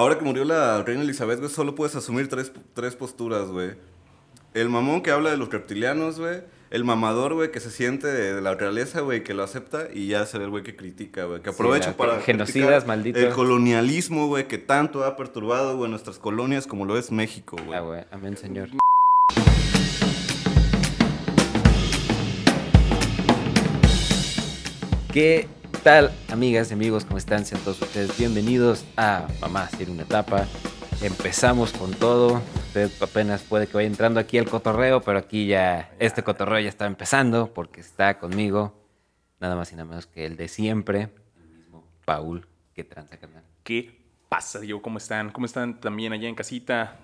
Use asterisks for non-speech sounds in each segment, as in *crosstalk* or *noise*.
Ahora que murió la reina Elizabeth, güey, solo puedes asumir tres, tres posturas, güey. El mamón que habla de los reptilianos, güey. El mamador, güey, que se siente de, de la realeza, güey, que lo acepta. Y ya será el güey que critica, güey. Que aprovecha para. genocidas, maldito. El colonialismo, güey, que tanto ha perturbado, güey, nuestras colonias como lo es México, güey. Ah, güey. Amén, señor. ¿Qué tal, amigas y amigos? ¿Cómo están? Sean todos ustedes bienvenidos a Mamá Ser una etapa. Empezamos con todo. Usted apenas puede que vaya entrando aquí al cotorreo, pero aquí ya, este cotorreo ya está empezando porque está conmigo nada más y nada menos que el de siempre, el mismo Paul. ¿Qué tranza, carnal? ¿Qué pasa, Diego? ¿Cómo están? ¿Cómo están también allá en casita?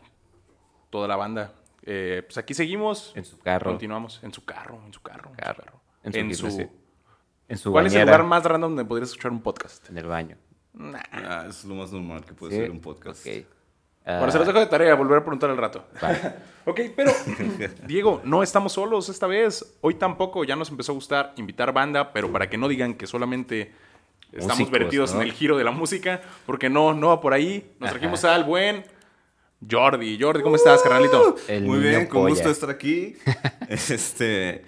Toda la banda. Eh, pues aquí seguimos. En su carro. Continuamos. En su carro, en su carro. En Carro. su carro. En su En su- En su ¿Cuál es el lugar más random donde podrías escuchar un podcast? En el baño. Nah. Ah, es lo más normal que puede Sí, ser un podcast. ok. Bueno, se Ah, los dejo de tarea, volver a preguntar al rato. *laughs* Ok, pero Diego, no estamos solos esta vez. Hoy tampoco, ya nos empezó a gustar invitar banda, pero para que no digan que solamente estamos Músicos, vertidos ¿no? en el giro de la música, porque no, no va por ahí. Nos Ajá. trajimos al buen Jordi. Jordi, ¿cómo estás, carnalito? El muy bien, con polla. gusto estar aquí. *laughs* este,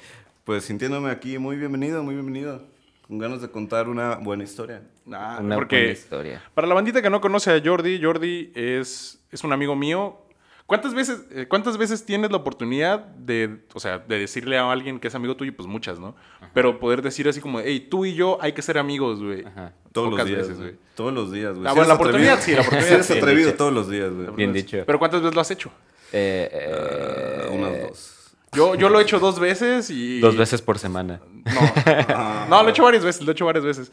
pues sintiéndome aquí muy bienvenido, muy bienvenido. Con ganas de contar una buena historia. Ah, Una buena porque historia. para la bandita que no conoce a Jordi, Jordi es, es un amigo mío. ¿Cuántas veces, eh, ¿Cuántas veces tienes la oportunidad de, o sea, de decirle a alguien que es amigo tuyo? Pues muchas, ¿no? Pero poder decir así como, hey, tú y yo hay que ser amigos, güey. Ajá. Todos Pocas los días, veces, güey. Todos los días, güey. Ah, bueno, la oportunidad sí, la atrevido- *laughs* oportunidad Si eres sí. atrevido todos los días, güey. Bien dicho. Pero ¿cuántas veces lo has hecho? Eh, eh, unas dos. Yo, yo lo he hecho dos veces y... Dos veces por semana. No, *laughs* no, lo he hecho varias veces, lo he hecho varias veces.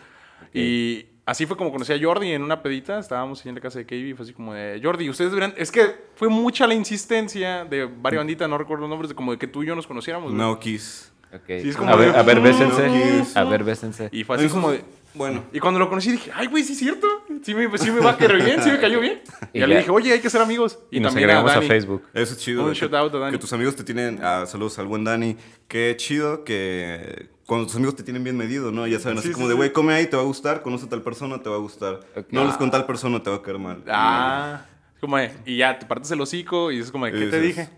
Y así fue como conocí a Jordi en una pedita. Estábamos ahí en la casa de KB y fue así como de Jordi, ustedes deberían. Es que fue mucha la insistencia de varias banditas, no recuerdo los nombres, de como de que tú y yo nos conociéramos. güey. No kiss. Ok. Sí, es como a, ver, de- a ver, bésense. No, A ver, bésense. Y fue así como de. Bueno, Y cuando lo conocí dije, ay, güey, sí es cierto. Sí me, sí me va a querer bien, sí me cayó bien. Y Y ya le dije, oye, hay que ser amigos. Y nos también agregamos a, Dani. Facebook. eso es chido. Un shout out a Dani. que tus amigos te tienen. ah, saludos al buen Dani. Qué chido que cuando tus amigos te tienen bien medido, ¿no? Ya saben, así Sí, como sí, de, güey, come ahí, te va a gustar. Conoce a tal persona, te va a gustar. No les con tal persona, te va a caer mal. Ah, como de, y ya te partes el hocico y es como de, ¿qué te dije?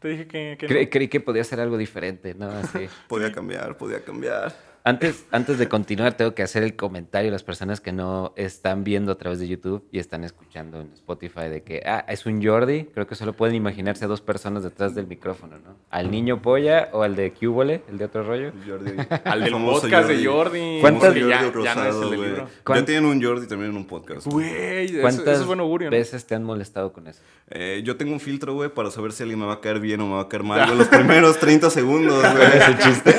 Te dije que. que no. Cre- creí que podía ser algo diferente, ¿no? Así. *laughs* Podía cambiar, podía cambiar. Antes, antes de continuar, tengo que hacer el comentario a las personas que no están viendo a través de YouTube y están escuchando en Spotify de que, ah, es un Jordi. Creo que solo pueden imaginarse a dos personas detrás del micrófono, ¿no? Al niño polla o al de Cubole, el de otro rollo. Jordi. *laughs* Al El del famoso podcast de Jordi. ¿Cuántas- Porque ya, Jordi ya no es el del libro. Ya ¿Cuán- tienen un Jordi también en un podcast. Güey, eso, ¿Cuántas eso es buen augurio, ¿no? veces te han molestado con eso? Eh, yo tengo un filtro, güey, para saber si alguien me va a caer bien o me va a caer mal. *laughs* los primeros 30 segundos, güey. ¿Ese chiste?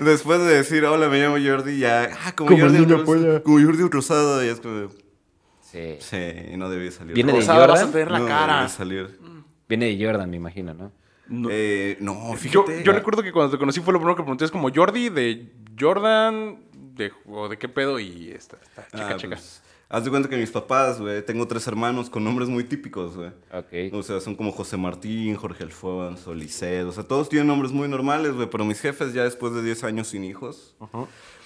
Después *laughs* de decir, hola, me llamo Jordi, ya, ah, como, Como Jordi, el niño Ros- polla. como Jordi Rosado, y es como, Sí. sí, no debía salir. Viene de Rosado, vas a Jordan. la no cara. debía salir. Viene de Jordan, me imagino, ¿no? No. Eh, no, yo, fíjate. yo recuerdo que cuando te conocí fue lo primero que pregunté, es como Jordi de Jordan, de, o de qué pedo, y esta, esta chica, Ah, chica. pues, haz de cuenta que mis papás, güey, tengo tres hermanos con nombres muy típicos, güey. Ok. O sea, son como José Martín, Jorge Alfonso, Liceo. O sea, todos tienen nombres muy normales, güey. Pero mis jefes, ya después de 10 años sin hijos,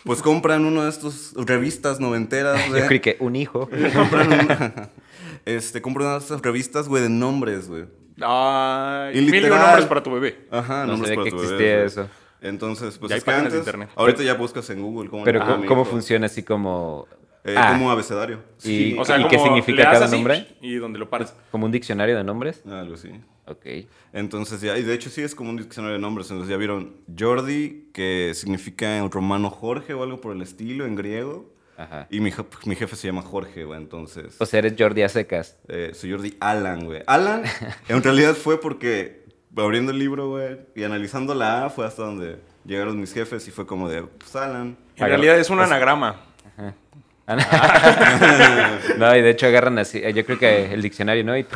pues compran uno de estos revistas noventeras, *laughs* güey. Yo creí que un hijo. *laughs* compran un- *laughs* este, compran una de estas revistas, güey, de nombres, güey. Ay, Y mil nombres para tu bebé. Ajá, No nombres sabía para que tu bebé, existía güey. eso. Entonces, pues Ya hay es que antes, internet. ahorita ya buscas en Google cómo Pero le pongo a ¿cómo, funciona así como... Eh, Ah, como abecedario. Y- O sea, qué como significa cada así, nombre? Y donde lo paras. como un diccionario de nombres? Algo así. Ok. Entonces ya, y de hecho sí es como un diccionario de nombres. Entonces ya vieron Jordi, que significa en romano Jorge o algo por el estilo, en griego. Ajá. Y mi, mi jefe se llama Jorge, güey. Entonces, O sea, eres Jordi a secas. eh, soy Jordi Alan, güey. Alan, *laughs* en realidad fue porque abriendo el libro, güey, y analizando la A, fue hasta donde llegaron mis jefes y fue como de, pues Alan. En realidad es un anagrama. *laughs* no, y de hecho agarran así. eh, Yo creo que el diccionario, ¿no? Y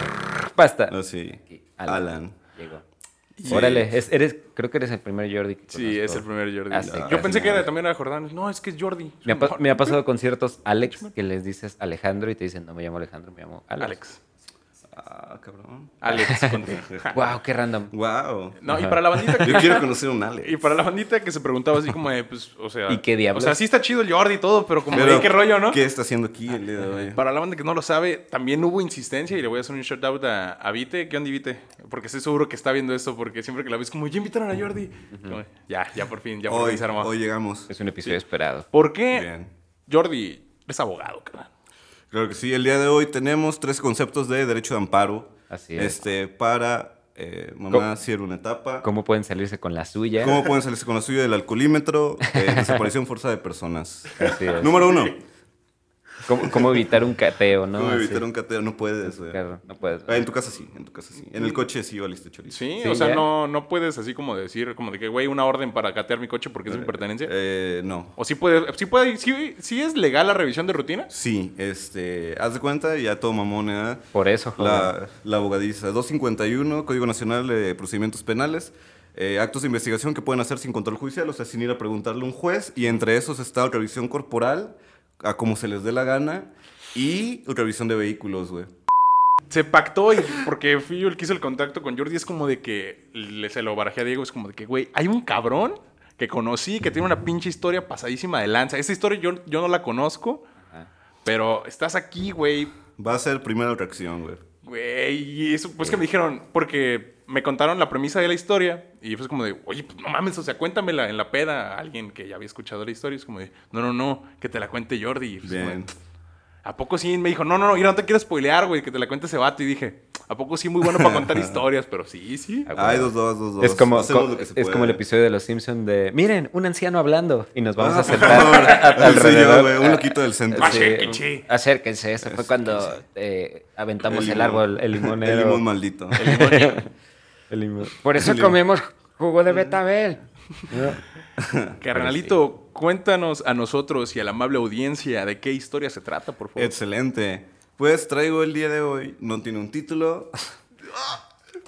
basta. Así, Aquí, Alan. Llegó. Sí. Órale, es- eres, creo que eres el primer Jordi que Sí, es el primer Jordi. Ah, sí, Yo pensé que era, también era Jordán. No, es que es Jordi. Me ha, me ha pasado con ciertos Alex que les dices Alejandro y te dicen, no me llamo Alejandro, me llamo Alex. Alex. Ah, cabrón. Alex. *laughs* Wow, qué random. Wow. No, y para la bandita que... Yo quiero conocer un Alex. Y para la bandita que se preguntaba así como de, pues, o sea... ¿Y qué diablos? O sea, sí está chido el Jordi y todo, pero como Pero, de qué rollo, ¿no? ¿Qué está haciendo aquí el día de hoy? Para la banda que no lo sabe, también hubo insistencia y le voy a hacer un shout out a, a Vite. ¿Qué onda, Vite? Porque estoy seguro que está viendo esto, porque siempre que la ves como, ya invitaron a Jordi. Como, ya, ya por fin, ya por Hoy, fin se armó. hoy llegamos. Es un episodio esperado. ¿Por qué Bien. Jordi es abogado, cabrón? Claro que sí. El día de hoy tenemos tres conceptos de derecho de amparo. Así es. Este, para eh, mamá cierra una etapa. ¿Cómo pueden salirse con la suya? ¿Cómo pueden salirse con la suya del alcoholímetro? Eh, desaparición *laughs* forzada de personas. Así es. Número uno. ¿Cómo, cómo evitar un cateo, no? ¿Cómo evitar un cateo? No puedes, güey. Claro, no puedes. Ah, en tu casa sí, en tu casa sí. En el coche sí valiste chorizo. Sí, Sí, o sea, ya. no, no puedes así como decir, como de que, güey, una orden para catear mi coche porque es mi pertenencia. Eh, no. o sí puede, sí puede, sí, sí es legal la revisión de rutina. Sí, este, haz de cuenta, ya todo mamón, ¿eh? Por eso, joven. La, la abogadiza. 251, Código Nacional de Procedimientos Penales. eh, actos de investigación que pueden hacer sin control judicial, o sea, sin ir a preguntarle a un juez. Y entre esos está revisión corporal, a como se les dé la gana. Y revisión de vehículos, güey. Se pactó y porque fui yo el que hizo el contacto con Jordi, es como de que le, se lo barajé a Diego, es como de que, güey, hay un cabrón que conocí que tiene una pinche historia pasadísima de lanza. Esa historia yo, yo no la conozco, Ajá. pero estás aquí, güey, Va a ser primera reacción, güey. güey, y eso, pues que me dijeron, porque me contaron la premisa de la historia y fue como de, oye, pues no mames, o sea, cuéntamela en la peda a alguien que ya había escuchado la historia. Es como de, no, no, no, que te la cuente Jordi. Y pues, Bien. como de, ¿A poco sí? Me dijo, no, no, no, no te quiero spoilear, güey, que te la cuente ese vato. Y dije, ¿a poco sí muy bueno para contar *laughs* historias? Pero sí, sí. Hay güey. dos, dos, dos, dos. Es como, Hacemos co- lo que se es como el episodio de Los Simpsons de, miren, un anciano hablando y nos vamos Ah, a sentar a- *laughs* Sí, yo, alrededor. un loquito del centro. Sí, Acérquense. acérquense, eso fue cuando eh, aventamos el, limón. árbol, el *laughs* limonero. El limón maldito. El limón. Por eso El comemos jugo de betabel. *laughs* Carnalito, cuéntanos a nosotros y a la amable audiencia de qué historia se trata, por favor. Excelente. Pues traigo el día de hoy, no tiene un título,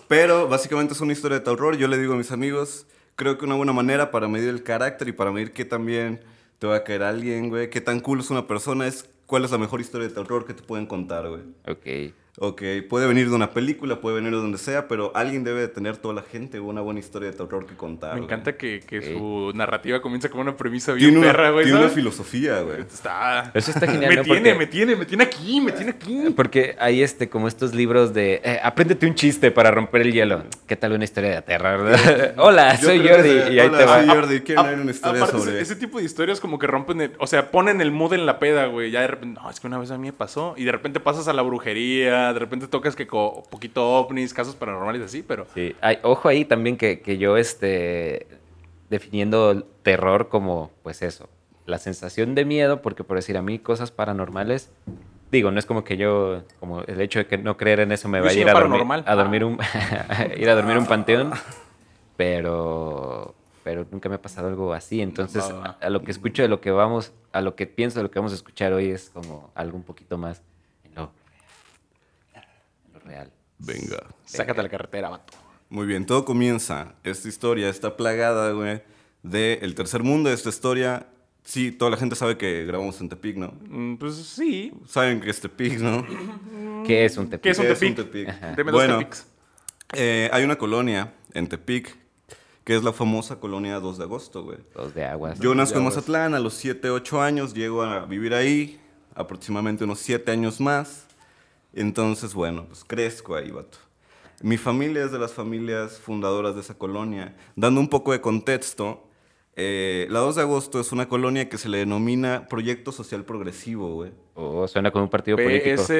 pero básicamente es una historia de terror. Yo le digo a mis amigos, creo que una buena manera para medir el carácter y para medir qué tan bien te va a caer alguien, güey, qué tan cool es una persona, es cuál es la mejor historia de terror que te pueden contar, güey. Ok. Ok, puede venir de una película, puede venir de donde sea, pero alguien debe de tener toda la gente una buena historia de terror que contar. Me güey. encanta que, que su narrativa comienza con una premisa bien Tiene una, perra, güey. tiene una filosofía, güey. Está... Eso está genial, me ¿no? tiene, Porque- me tiene, me tiene aquí, me tiene aquí. Porque hay este, como estos libros de eh, apréndete un chiste para romper el hielo. ¿Qué tal una historia de terror? *laughs* Hola, Yo soy Jordi. Y ahí hola, te va. soy Jordi. ¿Quieren A- oír una historia aparte, sobre...? ese, ese tipo de historias como que rompen, el- o sea, ponen el mood en la peda, güey. Ya de repente, no, es que una vez a mí me pasó. Y de repente pasas a la brujería, de repente tocas que co- poquito ovnis, casos paranormales así, pero... Sí, ojo ahí también que, que yo este definiendo el terror como pues eso, la sensación de miedo, porque por decir a mí cosas paranormales, digo, no es como que yo, como el hecho de que no creer en eso me vaya a ir a dormir, a dormir un *laughs* ir a dormir un panteón, *laughs* pero pero nunca me ha pasado algo así, entonces a, a lo que escucho de lo que vamos, a lo que pienso de lo que vamos a escuchar hoy es como algo un poquito más en lo, en lo real. Venga. Sácate a la carretera, vato. Muy bien, todo comienza. Esta historia está plagada, güey, del tercer mundo. Esta historia, sí, toda la gente sabe que grabamos en Tepic, ¿no? Mm, Pues sí. Saben que es Tepic, ¿no? *laughs* ¿Qué es un tepic? ¿Qué es un ¿Qué Tepic? Ajá. Deme dos Bueno, Tepics. eh, hay una colonia en Tepic que es la famosa colonia 2 de agosto, güey. Dos de aguas. Yo nazco en. Mazatlán a los 7, 8 años, llego a vivir ahí, aproximadamente unos 7 años más. Entonces, bueno, pues crezco ahí, vato. Mi familia es de las familias fundadoras de esa colonia. Dando un poco de contexto, eh, la 2 de agosto es una colonia que se le denomina Proyecto Social Progresivo, güey. O suena como un partido político. PS,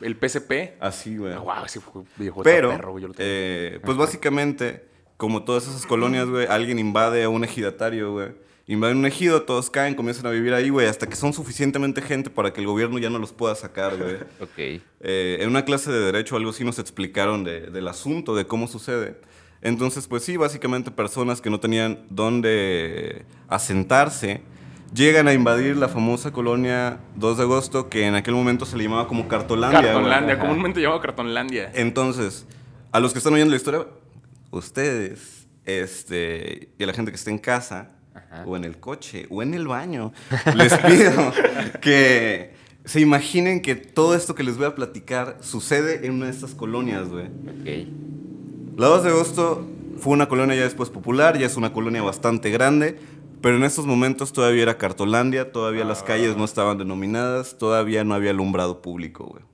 el PSP. Así, güey. Ah, wow, ese fue Pero, perro, yo lo tengo. eh, pues básicamente, como todas esas colonias, güey, alguien invade a un ejidatario, güey. Invaden un ejido, todos caen, comienzan a vivir ahí, güey, hasta que son suficientemente gente para que el gobierno ya no los pueda sacar, güey. *laughs* Ok. Eh, en una clase de derecho algo así nos explicaron de- del asunto, de cómo sucede. Entonces, pues sí, básicamente personas que no tenían dónde asentarse llegan a invadir la famosa colonia 2 de agosto, que en aquel momento se le llamaba como Cartolandia. güey. Ajá. comúnmente llamado Cartonlandia. Entonces, a los que están oyendo la historia, ustedes, este, y a la gente que está en casa, Ajá. o en el coche, o en el baño, *laughs* les pido que se imaginen que todo esto que les voy a platicar sucede en una de estas colonias, güey. Ok. La 2 de agosto fue una colonia ya después popular, ya es una colonia bastante grande, pero en estos momentos todavía era Cartolandia, todavía las calles no estaban denominadas, todavía no había alumbrado público, güey.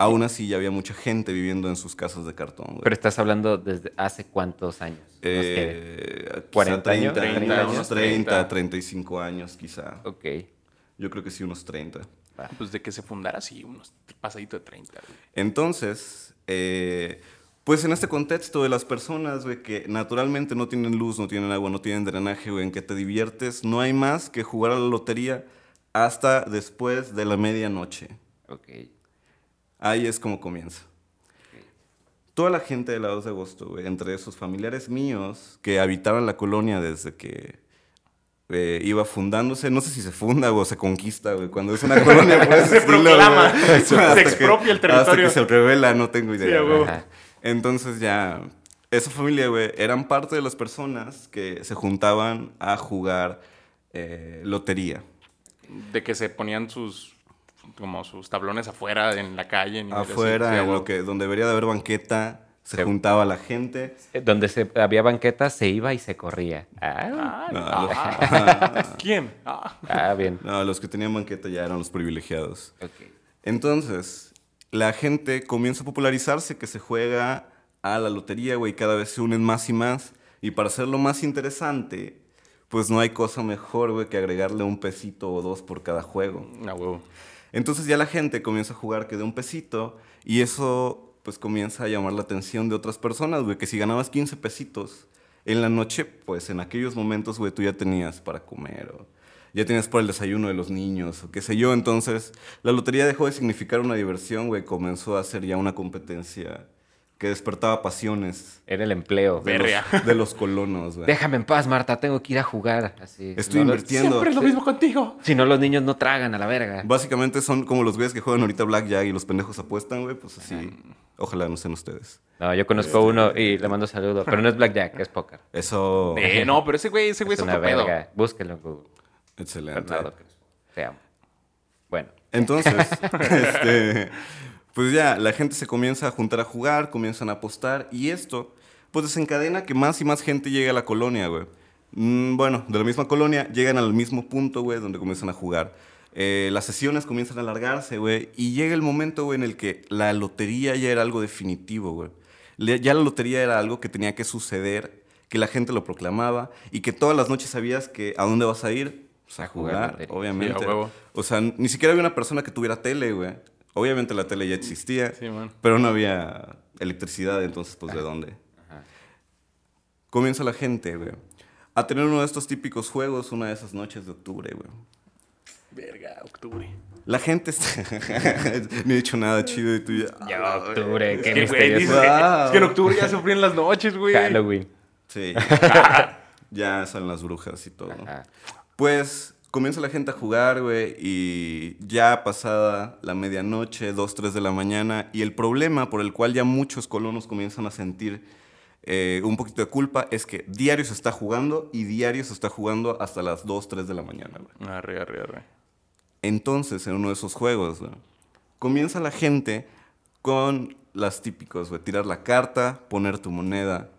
Aún así ya había mucha gente viviendo en sus casas de cartón, güey. Pero estás hablando desde hace cuántos años? Eh, quizá 40 años, 30, 30 años, años, 30, 30. 35 años quizá. Ok. Yo creo que sí, unos 30. va. Pues de que se fundara, sí, unos pasaditos de 30. güey. Entonces, eh, pues en este contexto de las personas, güey, que naturalmente no tienen luz, no tienen agua, no tienen drenaje, güey, en que te diviertes, no hay más que jugar a la lotería hasta después de la medianoche. Ok. Ahí es como comienza. Toda la gente de la 2 de agosto, güey, entre esos familiares míos que habitaban la colonia desde que eh, iba fundándose, no sé si se funda o se conquista, güey, cuando es una *laughs* colonia *laughs* Se estilo, proclama, güey. *laughs* se que- expropia el Hasta territorio. que se revela, no tengo idea. Sí, güey. Entonces ya, esa familia, güey, eran parte de las personas que se juntaban a jugar eh, lotería. De que se ponían sus como sus tablones afuera en la calle. así. Afuera, en lo que, donde debería de haber banqueta, se juntaba la gente. Eh, Donde se, había banquetas, se iba y se corría. Ah, Ah, No, ah. *laughs* ¿Quién? Ah. ah, bien. No, los que tenían banqueta ya eran los privilegiados. Entonces, la gente comienza a popularizarse que se juega a la lotería, güey, cada vez se unen más y más. Y para hacerlo más interesante, pues no hay cosa mejor, güey, que agregarle un pesito o dos por cada juego. A huevo. Entonces ya la gente comienza a jugar que de un pesito y eso pues comienza a llamar la atención de otras personas, güey, que si ganabas 15 pesitos en la noche, pues en aquellos momentos, güey, tú ya tenías para comer o ya tenías para el desayuno de los niños o qué sé yo. Entonces la lotería dejó de significar una diversión, güey, comenzó a ser ya una competencia que despertaba pasiones Era el empleo. de los, de los colonos, güey. Déjame en paz, Marta, tengo que ir a jugar. Así. Estoy los- invirtiendo. Siempre es lo mismo contigo. Si no, los niños no tragan a la verga. Básicamente son como los güeyes que juegan ahorita Blackjack y los pendejos apuestan, güey, pues así. Ojalá no sean ustedes. No, yo conozco uno y le mando saludo. Pero no es blackjack, es póker. Eso. Eh, no, pero ese güey, ese güey Es es, una otro pedo. Búsquenlo en Google. Excelente. Bernardo. Te amo. Bueno. Entonces, *laughs* este, pues ya, la gente se comienza a juntar a jugar, comienzan a apostar y esto, pues desencadena que más y más gente llegue a la colonia, güey. Mm, bueno, de la misma colonia llegan al mismo punto, güey, donde comienzan a jugar. Eh, las sesiones comienzan a alargarse, güey, y llega el momento, güey, en el que la lotería ya era algo definitivo, güey. Ya la lotería era algo que tenía que suceder, que la gente lo proclamaba y que todas las noches sabías que a dónde vas a ir, Pues, a, A jugar jugar, obviamente. Sí, a huevo. O sea, ni siquiera había una persona que tuviera tele, güey. Obviamente la tele ya existía, Sí, man. pero no había electricidad, entonces, pues, ¿de dónde? Ajá. Comienza la gente, güey, a tener uno de estos típicos juegos una de esas noches de octubre, güey. Verga, octubre. La gente está... *laughs* Ni he dicho nada chido y tú ya... Ya, octubre, qué que, güey, misterioso. dices que- Wow. es que en octubre ya se fríen las noches, güey. Halloween. Sí. *laughs* ya salen las brujas y todo. Ajá. Pues comienza la gente a jugar, güey, y ya pasada la medianoche, 2, 3 de la mañana, y el problema por el cual ya muchos colonos comienzan a sentir eh, un poquito de culpa es que diario se está jugando y diario se está jugando hasta las 2, 3 de la mañana, güey. Arre, arre, arre. Entonces, en uno de esos juegos, güey, comienza la gente con las típicos, güey, tirar la carta, poner tu moneda.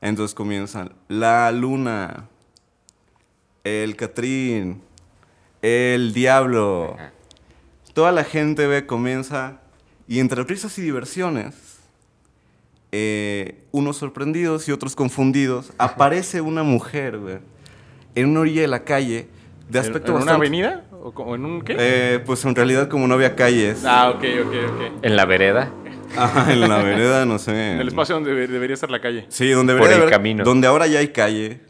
Entonces comienzan la luna, el Catrín, el diablo. Ajá. Toda la gente, ve, comienza y entre risas y diversiones, eh, unos sorprendidos y otros confundidos, aparece una mujer, güey, en una orilla de la calle, de ¿En- aspecto ¿En una bastante- avenida? ¿O como en un qué? eh, pues en realidad como no había calles. Ah, ok, ok, ok. En la vereda. Ajá, en la vereda, no sé. *laughs* En el espacio donde debe- debería estar la calle. Sí, donde Por debería el de haber- camino. Donde ahora ya hay calle.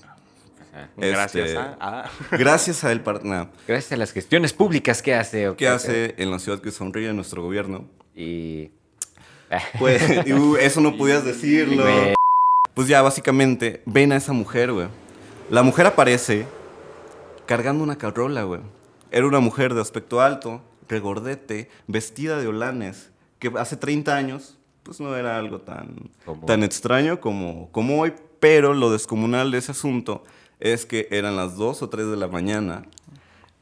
Este, Gracias. ah, ah. *laughs* Gracias a él. nah, Gracias a las gestiones públicas que hace. ok, ¿Qué ok. hace en la ciudad que sonríe nuestro gobierno? Y. *laughs* Pues, y, uh, eso no podías decirlo. Pues ya, básicamente, ven a esa mujer, güey. La mujer aparece cargando una carrola, güey. Era una mujer de aspecto alto, regordete, vestida de holanes, que hace 30 años, pues no era algo tan, tan extraño como, como hoy, pero lo descomunal de ese asunto es que eran las 2 o 3 de la mañana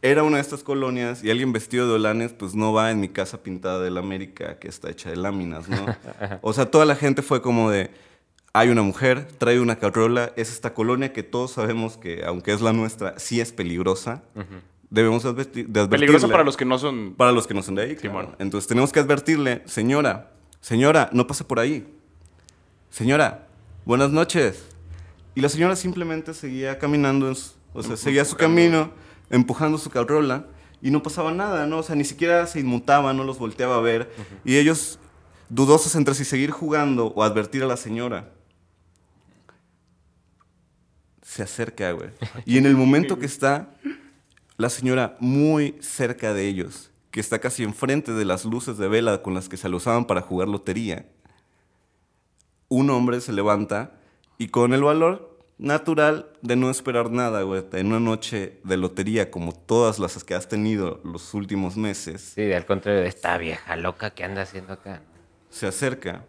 era una de estas colonias y alguien vestido de holanes, pues no va en mi casa pintada de la América que está hecha de láminas, ¿no? *laughs* o sea, toda la gente fue como de, hay una mujer, trae una carrola, es esta colonia que todos sabemos que, aunque es la nuestra, sí es peligrosa. Debemos advertir, de advertirle. Peligroso para los que no son. Para los que no son de ahí, Sí, claro. Entonces tenemos que advertirle, señora, señora, no pase por ahí. Señora, buenas noches. Y la señora simplemente seguía caminando, en su- o sea, seguía su camino, empujando su carrola, y no pasaba nada, ¿no? O sea, ni siquiera se inmutaba, no los volteaba a ver. Y ellos, dudosos entre si seguir jugando o advertir a la señora, se acerca, güey. Y en el momento que está la señora muy cerca de ellos, que está casi enfrente de las luces de vela con las que se lo usaban para jugar lotería, un hombre se levanta y con el valor natural de no esperar nada, güey, en una noche de lotería como todas las que has tenido los últimos meses, Sí, al contrario de esta vieja loca que anda haciendo acá. se acerca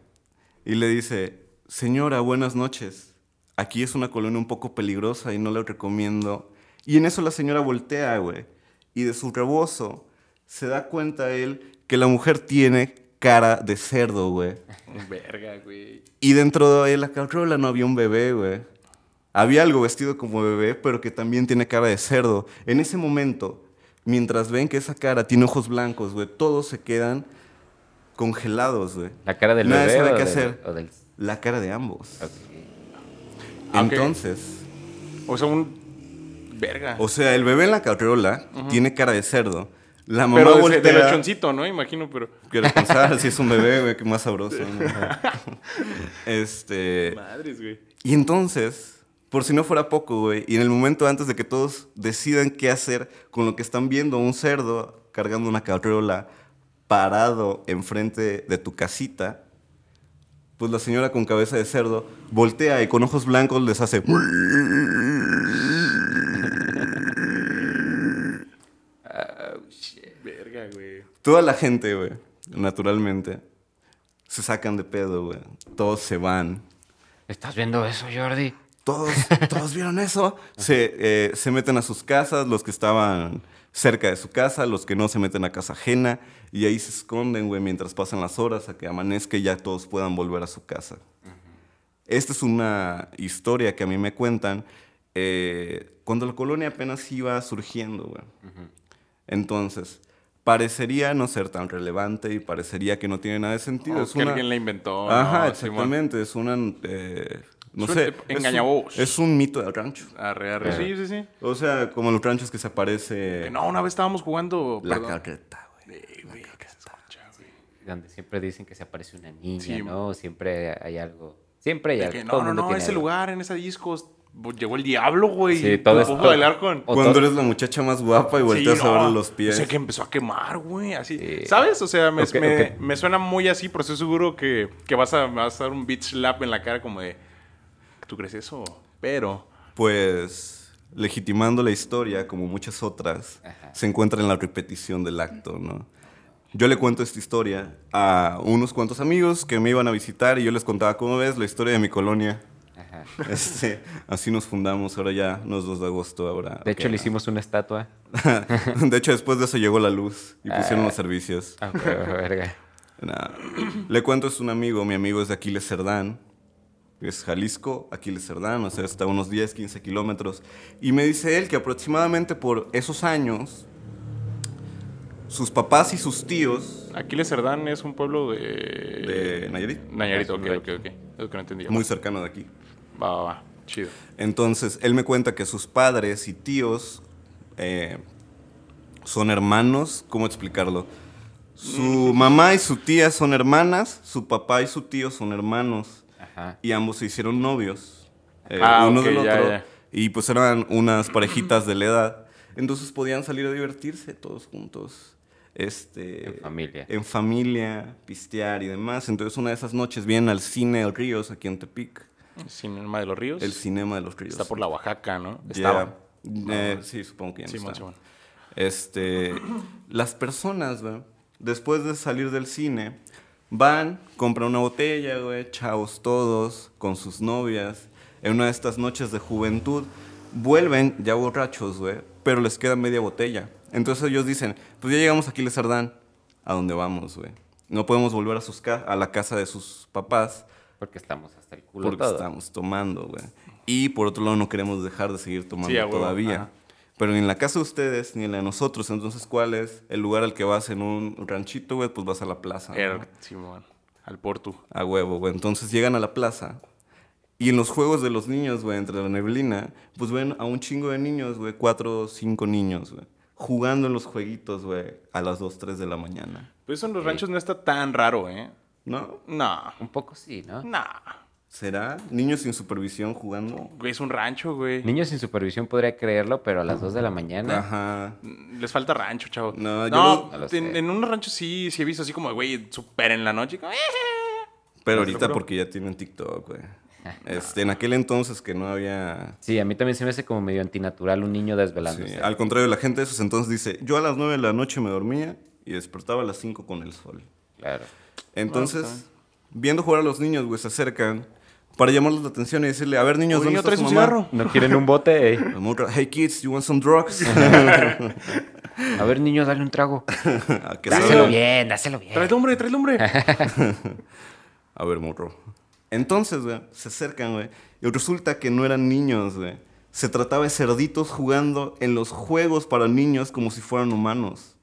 y le dice, señora, buenas noches. Aquí es una colonia un poco peligrosa y no le recomiendo. Y en eso la señora voltea, güey. Y de su rebozo se da cuenta él que la mujer tiene cara de cerdo, güey. Verga, güey. Y dentro de la carrola no había un bebé, güey. Había algo vestido como bebé, pero que también tiene cara de cerdo. En ese momento, mientras ven que esa cara tiene ojos blancos, güey, todos se quedan congelados, güey. La cara del Nadie bebé sabe o, qué hacer. o del... La cara de ambos. Entonces, O sea, un. Verga. o sea, el bebé en la carriola tiene cara de cerdo. La mamá pero de, voltea. de lechoncito, ¿no? Imagino, pero. Quiero pensar si es un bebé, güey, que más sabroso. ¿no? *laughs* este. Madres, güey. Y entonces, por si no fuera poco, güey, y en el momento antes de que todos decidan qué hacer con lo que están viendo, un cerdo cargando una carriola parado enfrente de tu casita, pues la señora con cabeza de cerdo voltea y con ojos blancos les hace... Verga, güey. Toda la gente, güey, naturalmente, se sacan de pedo, güey. Todos se van. ¿Estás viendo eso, Jordi? Todos, *laughs* todos vieron eso. Se, eh, se meten a sus casas, los que estaban cerca de su casa, los que no se meten a casa ajena, y ahí se esconden, güey, mientras pasan las horas a que amanezca y ya todos puedan volver a su casa. Esta es una historia que a mí me cuentan eh, cuando la colonia apenas iba surgiendo, güey. Entonces, parecería no ser tan relevante y parecería que no tiene nada de sentido. O es que una- alguien la inventó. Ajá, ¿no? Simón. exactamente. Es una. eh, no Es un sé. tip- es un- engañabobos. Es un mito del rancho. Arre, arre. Sí, sí, sí. O sea, como los ranchos que se aparece. Que no, una vez estábamos jugando. la perdón. carreta, güey. Eh, güey, que se escucha, güey. Donde siempre dicen que se aparece una niña, Sí. ¿no? Siempre hay algo. Siempre hay De algo. que no, no, no, ese algo. lugar, en ese disco, llegó el diablo, güey. Sí, todo me es- puso a bailar con. Cuando todo- eres la muchacha más guapa y volteas Sí, a ver los pies. O sea, que empezó a quemar, güey, así. Sí. ¿Sabes? O sea, me, me- suena muy así, pero estoy seguro que, que vas, a, me vas a dar un beat slap en la cara como de... ¿Tú crees eso? Pero... Pues, legitimando la historia, como muchas otras, Ajá. se encuentra en la repetición del acto, ¿no? Yo le cuento esta historia a unos cuantos amigos que me iban a visitar y yo les contaba, ¿cómo ves la historia de mi colonia? Ajá. *laughs* Este, así nos fundamos, ahora ya no es 2 de agosto, ahora. De hecho, le hicimos una estatua. *laughs* de hecho, después de eso llegó la luz y pusieron Ah. los servicios. Ah, pero, verga. Nada. Le cuento, es un amigo, mi amigo es de Aquiles Cerdán. Es Jalisco, Aquiles Cerdán, o sea, está a unos 10, 15 kilómetros. Y me dice él que aproximadamente por esos años, sus papás y sus tíos Aquiles Cerdán es un pueblo de... de Nayarit, Nayarit, Ah, ok, ok, ok. Es lo que no entendía. muy cercano de aquí. Va, va, va. Chido. Entonces, él me cuenta que sus padres y tíos eh, son hermanos. ¿Cómo explicarlo? Su mamá y su tía son hermanas, su papá y su tío son hermanos. Ajá. Y ambos se hicieron novios. eh, Ah, uno ok, del ya, otro. ya. Y pues eran unas parejitas de la edad. Entonces podían salir a divertirse todos juntos. Este, En familia. En familia, pistear y demás. Entonces una de esas noches vienen al cine El Ríos, aquí en Tepic. Cinema de los Ríos. El cinema de los ríos. Está por la Oaxaca, ¿no? Estaba. Eh, sí, supongo que ya no Simón, está. Este, *clears throat* las personas, güey, después de salir del cine, van, compran una botella, güey, chavos todos, con sus novias, en una de estas noches de juventud, vuelven ya borrachos, güey, pero les queda media botella. Entonces ellos dicen, pues ya llegamos aquí a Cerdán, ¿a dónde vamos, güey? No podemos volver a, sus a la casa de sus papás Porque estamos hasta el culo porque todo. estamos tomando, güey. Y por otro lado no queremos dejar de seguir tomando Sí, todavía. ajá. Pero ni en la casa de ustedes ni en la de nosotros. Entonces, ¿cuál es el lugar al que vas en un ranchito, güey? Pues vas a la plaza. ¿no? Era, Simón, al Portu. A huevo, güey. Entonces llegan a la plaza. Y en los juegos de los niños, güey, entre la neblina, pues ven a un chingo de niños, güey, cuatro o cinco niños, güey, jugando en los jueguitos, güey, a las 2, 3 de la mañana. Pero eso en los ranchos no está tan raro, ¿eh? ¿No? No, Un poco sí, ¿no? no. ¿Será? Niños sin supervisión jugando. Güey, es un rancho, güey. Niños sin supervisión podría creerlo, pero a las 2 de la mañana. Ajá. Les falta rancho, chavo. No, yo no, lo- No lo en, en unos ranchos sí, sí he visto así como, güey, súper en la noche. como, "Eh". Pero ¿Lo ahorita porque ya tienen TikTok, güey. *laughs* Este, en aquel entonces que no había... Sí, a mí también se me hace como medio antinatural un niño sí, desvelándose. al contrario, la gente de esos entonces dice, yo a las 9 de la noche me dormía y despertaba a las 5 con el sol. Claro. Entonces, viendo jugar a los niños, güey, se acercan para llamarles la atención y decirle, a ver, niños, Oye, ¿dónde niño, está ¿traes su un mamá? cigarro? ¿No quieren un bote? ey? *laughs* Hey kids, you want some drugs? *laughs* A ver, niños, dale un trago. *laughs* ¿A qué Dáselo bien, dáselo bien. Trae lumbre, trae lumbre. A ver, morro. Entonces, güey, se acercan, güey. Y resulta que no eran niños, güey. Se trataba de cerditos jugando en los juegos para niños como si fueran humanos.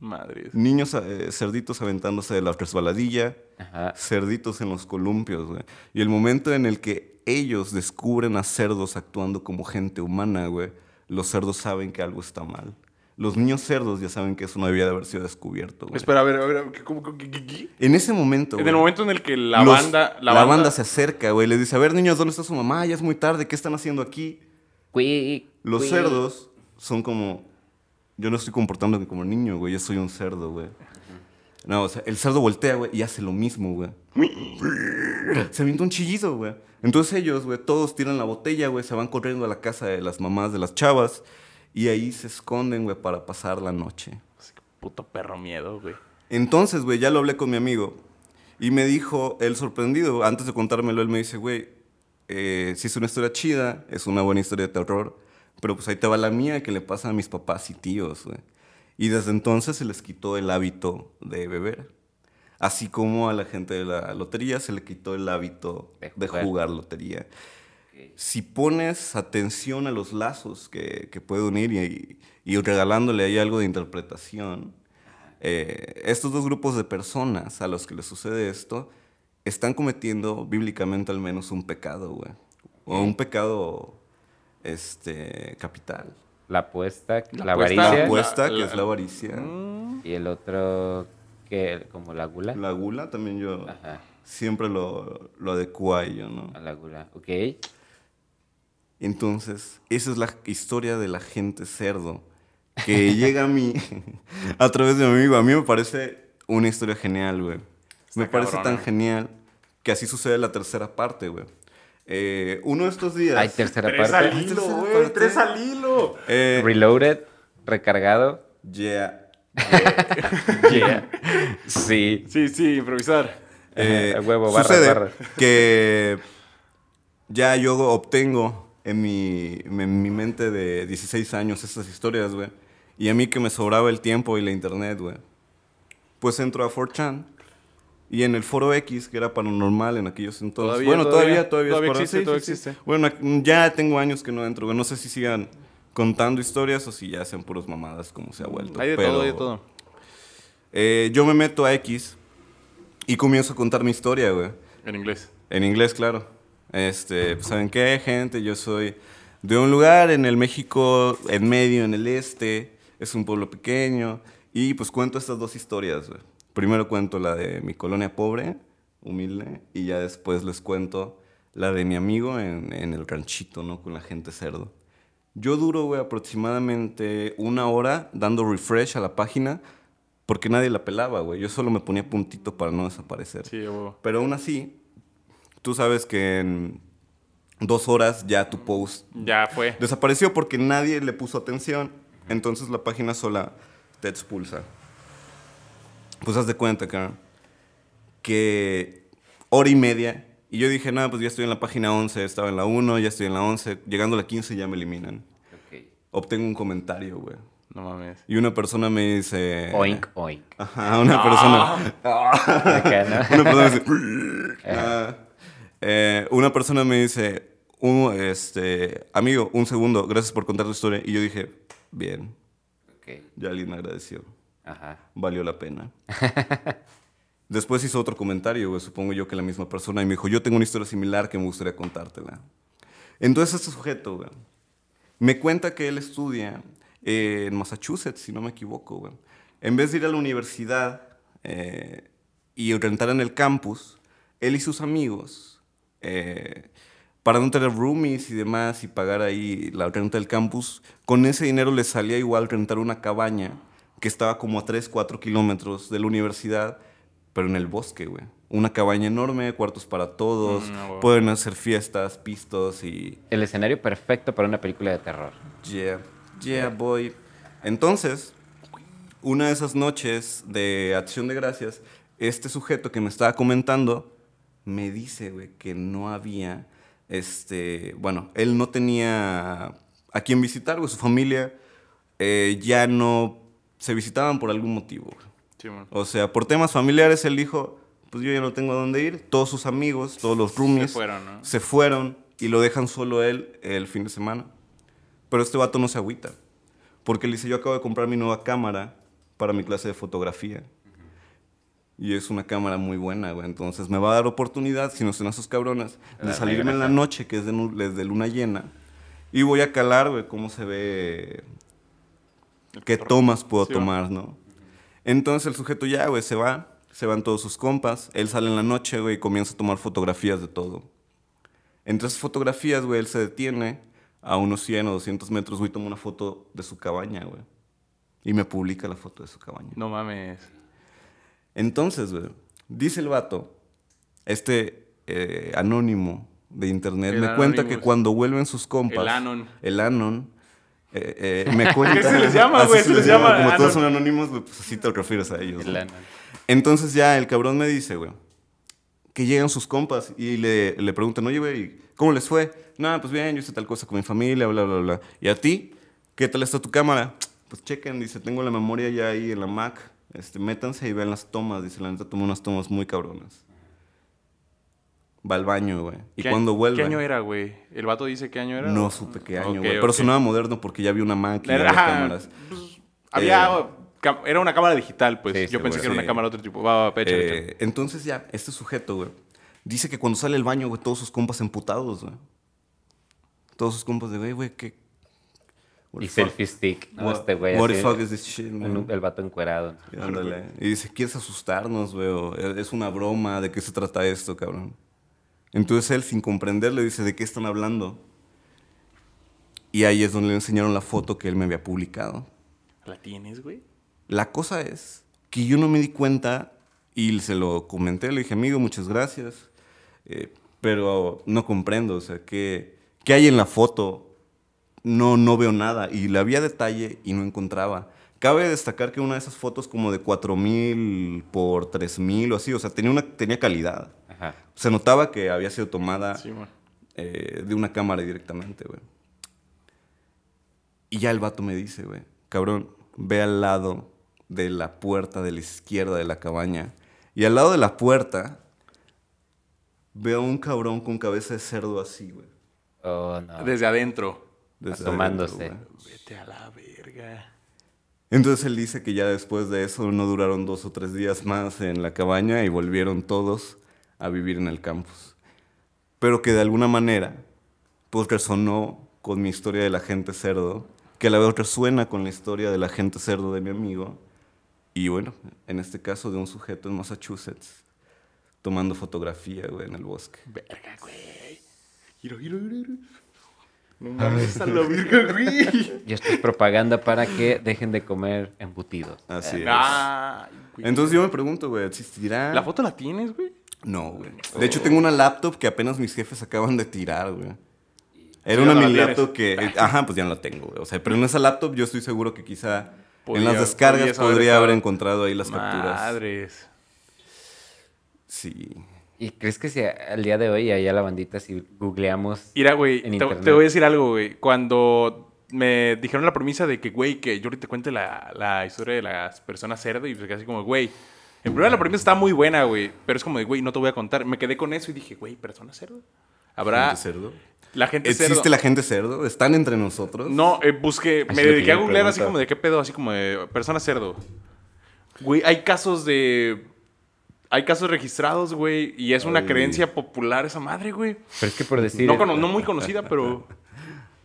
Madre. Niños eh, cerditos aventándose de la resbaladilla, Ajá. cerditos en los columpios, güey. Y el momento en el que ellos descubren a cerdos actuando como gente humana, güey, los cerdos saben que algo está mal. Los niños cerdos ya saben que eso no debía de haber sido descubierto, güey. Espera, a ver, a ver, ¿qué- ¿cómo, qué- qué- qué? En ese momento, En güey, el momento en el que la los- banda... La, banda... se acerca, güey. Les dice, a ver, niños, ¿dónde está su mamá? Ya es muy tarde. ¿Qué están haciendo aquí? Cui, Los cerdos son como... Yo no estoy comportándome como niño, güey. Yo soy un cerdo, güey. No, o sea, el cerdo voltea, güey, y hace lo mismo, güey. Se avienta un chillido, güey. Entonces ellos, güey, todos tiran la botella, güey, se van corriendo a la casa de las mamás de las chavas y ahí se esconden, güey, para pasar la noche. Puto perro miedo, güey. Entonces, güey, ya lo hablé con mi amigo y me dijo, él sorprendido, antes de contármelo, él me dice, güey, eh, sí es una historia chida, es una buena historia de terror, pero pues ahí te va la mía que le pasa a mis papás y tíos, güey. Y desde entonces se les quitó el hábito de beber. Así como a la gente de la lotería se le quitó el hábito De de jugar. jugar, lotería. Si pones atención a los lazos que, que puede unir y, y regalándole ahí algo de interpretación, eh, estos dos grupos de personas a los que les sucede esto están cometiendo bíblicamente al menos un pecado, güey. O un pecado este, capital. La apuesta, la, La apuesta. avaricia. La apuesta, La- que la- es la avaricia. Y el otro, que como la gula. La gula también yo Ajá, siempre lo, lo adecuo a ello, ¿no? a la gula. Ok. Entonces, esa es la historia de la gente cerdo que *laughs* llega a mí *laughs* a través de mi amigo. A mí me parece una historia genial, güey. Me parece tan genial que así sucede la tercera parte, güey. Eh, uno de estos días... Hay tercera Tres parte. al hilo, güey. Tres al hilo. eh, Reloaded, recargado. yeah. *laughs* Yeah. sí. Sí, sí, improvisar. Eh, A huevo, barras, sucede barras. que ya yo obtengo en mi, en mi mente de 16 años estas historias, güey. Y a mí que me sobraba el tiempo y la internet, güey. Pues entro a 4chan. Y en el foro X, que era paranormal en aquellos entonces. Todavía, bueno, todavía, todavía, todavía, todavía existe, sí, todavía sí, sí. existe. Bueno, ya tengo años que no entro, güey. No sé si sigan contando historias o si ya sean puros mamadas como se ha vuelto. Hay de pero- todo, hay de todo. eh, yo me meto a X y comienzo a contar mi historia, güey. En inglés. En inglés, claro. Este, pues, ¿saben qué, gente? Yo soy de un lugar en el México, en medio, en el este. Es un pueblo pequeño. Y pues cuento estas dos historias, güey. Primero cuento la de mi colonia pobre, humilde, y ya después les cuento la de mi amigo en, en el ranchito, ¿no? Con la gente cerdo. Yo duro, güey, aproximadamente una hora dando refresh a la página porque nadie la pelaba, güey. Yo solo me ponía puntito para no desaparecer. Sí, huevo. Pero aún así, tú sabes que en dos horas ya tu post Ya fue. desapareció porque nadie le puso atención. Entonces la página sola te expulsa. Pues haz de cuenta, cara, que hora y media. Y yo dije, nada, pues ya estoy en la página 11, estaba en la 1, ya estoy en la 11. Llegando a la 15 ya me eliminan. Ok. Obtengo un comentario, güey. No mames. Y una persona me dice... Oink, *laughs* oink. Ajá, una persona... *laughs* Acá, ¿no? *laughs* una persona me dice... Eh, una persona me dice... un, este, amigo, un segundo, gracias por contar tu historia. Y yo dije, bien, Ok, ya alguien me agradeció. Ajá. Valió la pena. *laughs* Después hizo otro comentario, güey, supongo yo que la misma persona, y me dijo, yo tengo una historia similar que me gustaría contártela. Entonces este sujeto, güey, me cuenta que él estudia eh, en Massachusetts, si no me equivoco, güey. En vez de ir a la universidad eh, y rentar en el campus, él y sus amigos, eh, para no tener roomies y demás y pagar ahí la renta del campus, con ese dinero les salía igual rentar una cabaña que estaba como a 3, 4 kilómetros de la universidad, pero en el bosque, güey. Una cabaña enorme, cuartos para todos, Mm, pueden hacer fiestas, pistos y... El escenario perfecto para una película de terror. Yeah, yeah, boy. Entonces, una de esas noches de acción de gracias, este sujeto que me estaba comentando me dice, güey, que no había, este, bueno, él no tenía a quien visitar, güey, su familia eh, ya no se visitaban por algún motivo, güey. Sí, man. O sea, por temas familiares él dijo, pues yo ya no tengo a dónde ir, todos sus amigos, todos los roomies Se fueron, ¿no? se fueron y lo dejan solo él el fin de semana. Pero este vato no se agüita. Porque le dice, yo acabo de comprar mi nueva cámara para mi clase de fotografía. Y es una cámara muy buena, güey. Entonces me va a dar oportunidad, si no son esos cabrones, de salirme en la noche, que es de, desde luna llena. Y voy a calar, güey, cómo se ve, qué tomas puedo Sí, tomar, ¿no? Entonces el sujeto ya, güey, se va, se van todos sus compas, él sale en la noche, güey, y comienza a tomar fotografías de todo. Entre esas fotografías, güey, él se detiene a unos 100 o 200 metros, güey, toma una foto de su cabaña, güey. Y me publica la foto de su cabaña. No mames. Entonces, güey, dice el vato, este eh, anónimo de internet, El me cuenta que cuando vuelven sus compas... El Anon. El Anon. Eh, eh, me cuenta... *laughs* se les llama, güey? Se les llama Como todos son anónimos, pues así te refieres a ellos. El ¿no? Entonces ya el cabrón me dice, güey, que llegan sus compas y le, le preguntan, oye, güey, ¿cómo les fue? No, pues bien, yo hice tal cosa con mi familia, bla, bla, bla. ¿Y a ti? ¿Qué tal está tu cámara? Pues chequen, dice, tengo la memoria ya ahí en la Mac. Este, métanse y vean las tomas. Dice, la neta tomó unas tomas muy cabronas. Va al baño, güey. Y ¿Qué cuando año- vuelve... ¿Qué año era, güey? ¿El vato dice qué año era? No o- supe qué año, güey. Pero sonaba moderno porque ya había una ya Era, había cámaras. pues, había... Eh, Era una cámara digital, pues. Yo pensé que era una cámara de otro tipo. Va, va, échale. Eh, entonces ya, este sujeto, güey, dice que cuando sale al baño, güey, todos sus compas emputados, güey. Todos sus compas de, güey, güey, ¿qué? what Y selfie stick, ¿no? What, este güey. what the fuck is this shit, man? el vato encuerado. Y ándale. Y dice, ¿quieres asustarnos, güey? Es una broma, ¿de qué se trata esto, cabrón? Entonces él, sin comprender, le dice, ¿de qué están hablando? Y ahí es donde le enseñaron la foto que él me había publicado. ¿La tienes, güey? La cosa es que yo no me di cuenta y se lo comenté, le dije, amigo, muchas gracias, eh, pero no comprendo, o sea, ¿qué, qué hay en la foto? No, no veo nada. Y le había detalle y no encontraba. Cabe destacar que una de esas fotos como de 4000 por 3000 o así, o sea, tenía, una, tenía calidad. Ajá. Se notaba que había sido tomada Sí, eh, de una cámara directamente, güey. Y ya el vato me dice, güey, cabrón, ve al lado de la puerta de la izquierda de la cabaña. Y al lado de la puerta veo a un cabrón con cabeza de cerdo así, güey. Oh, no. Desde adentro. desde Asomándose. adentro. Vete a la verga. Entonces él dice que ya después de eso no duraron dos o tres días más en la cabaña y volvieron todos a vivir en el campus. Pero que de alguna manera, pues resonó con mi historia del agente cerdo, que a la vez resuena con la historia del agente cerdo de mi amigo, y bueno, en este caso de un sujeto en Massachusetts, tomando fotografía, güey, en el bosque. Verga, güey. Giro, giro, giro, giro. No mames, a la güey. Y esto es propaganda para que dejen de comer embutidos. Así es. Ay, güey. Entonces yo me pregunto, güey, ¿existirá? ¿La foto la tienes, güey? No, güey. De hecho, tengo una laptop que apenas mis jefes acaban de tirar, güey. Era una no la mini laptop que... Ajá, pues ya no la tengo, güey. O sea, pero en esa laptop yo estoy seguro que quizá en las descargas haber podría haber encontrado ahí las capturas. Madres. Sí. ¿Y crees que si al día de hoy, allá la bandita, si googleamos Mira, güey, En te, te voy a decir algo, güey. Cuando me dijeron la premisa de que, güey, que Jordi te cuente la, la historia de las personas cerdo y pues así como, güey. En primera la premisa está muy buena, güey, pero es como de, güey, no te voy a contar. Me quedé con eso y dije, güey, ¿personas cerdo? Habrá... ¿Gente cerdo? La gente ¿Existe cerdo. la gente cerdo? ¿Están entre nosotros? No, eh, busqué, Así me dediqué a googlear así como de qué pedo, así como de persona cerdo. Güey, hay casos de... Hay casos registrados, güey, y es una Ay. creencia popular esa madre, güey. Pero es que por decir, no muy conocida, pero... *laughs*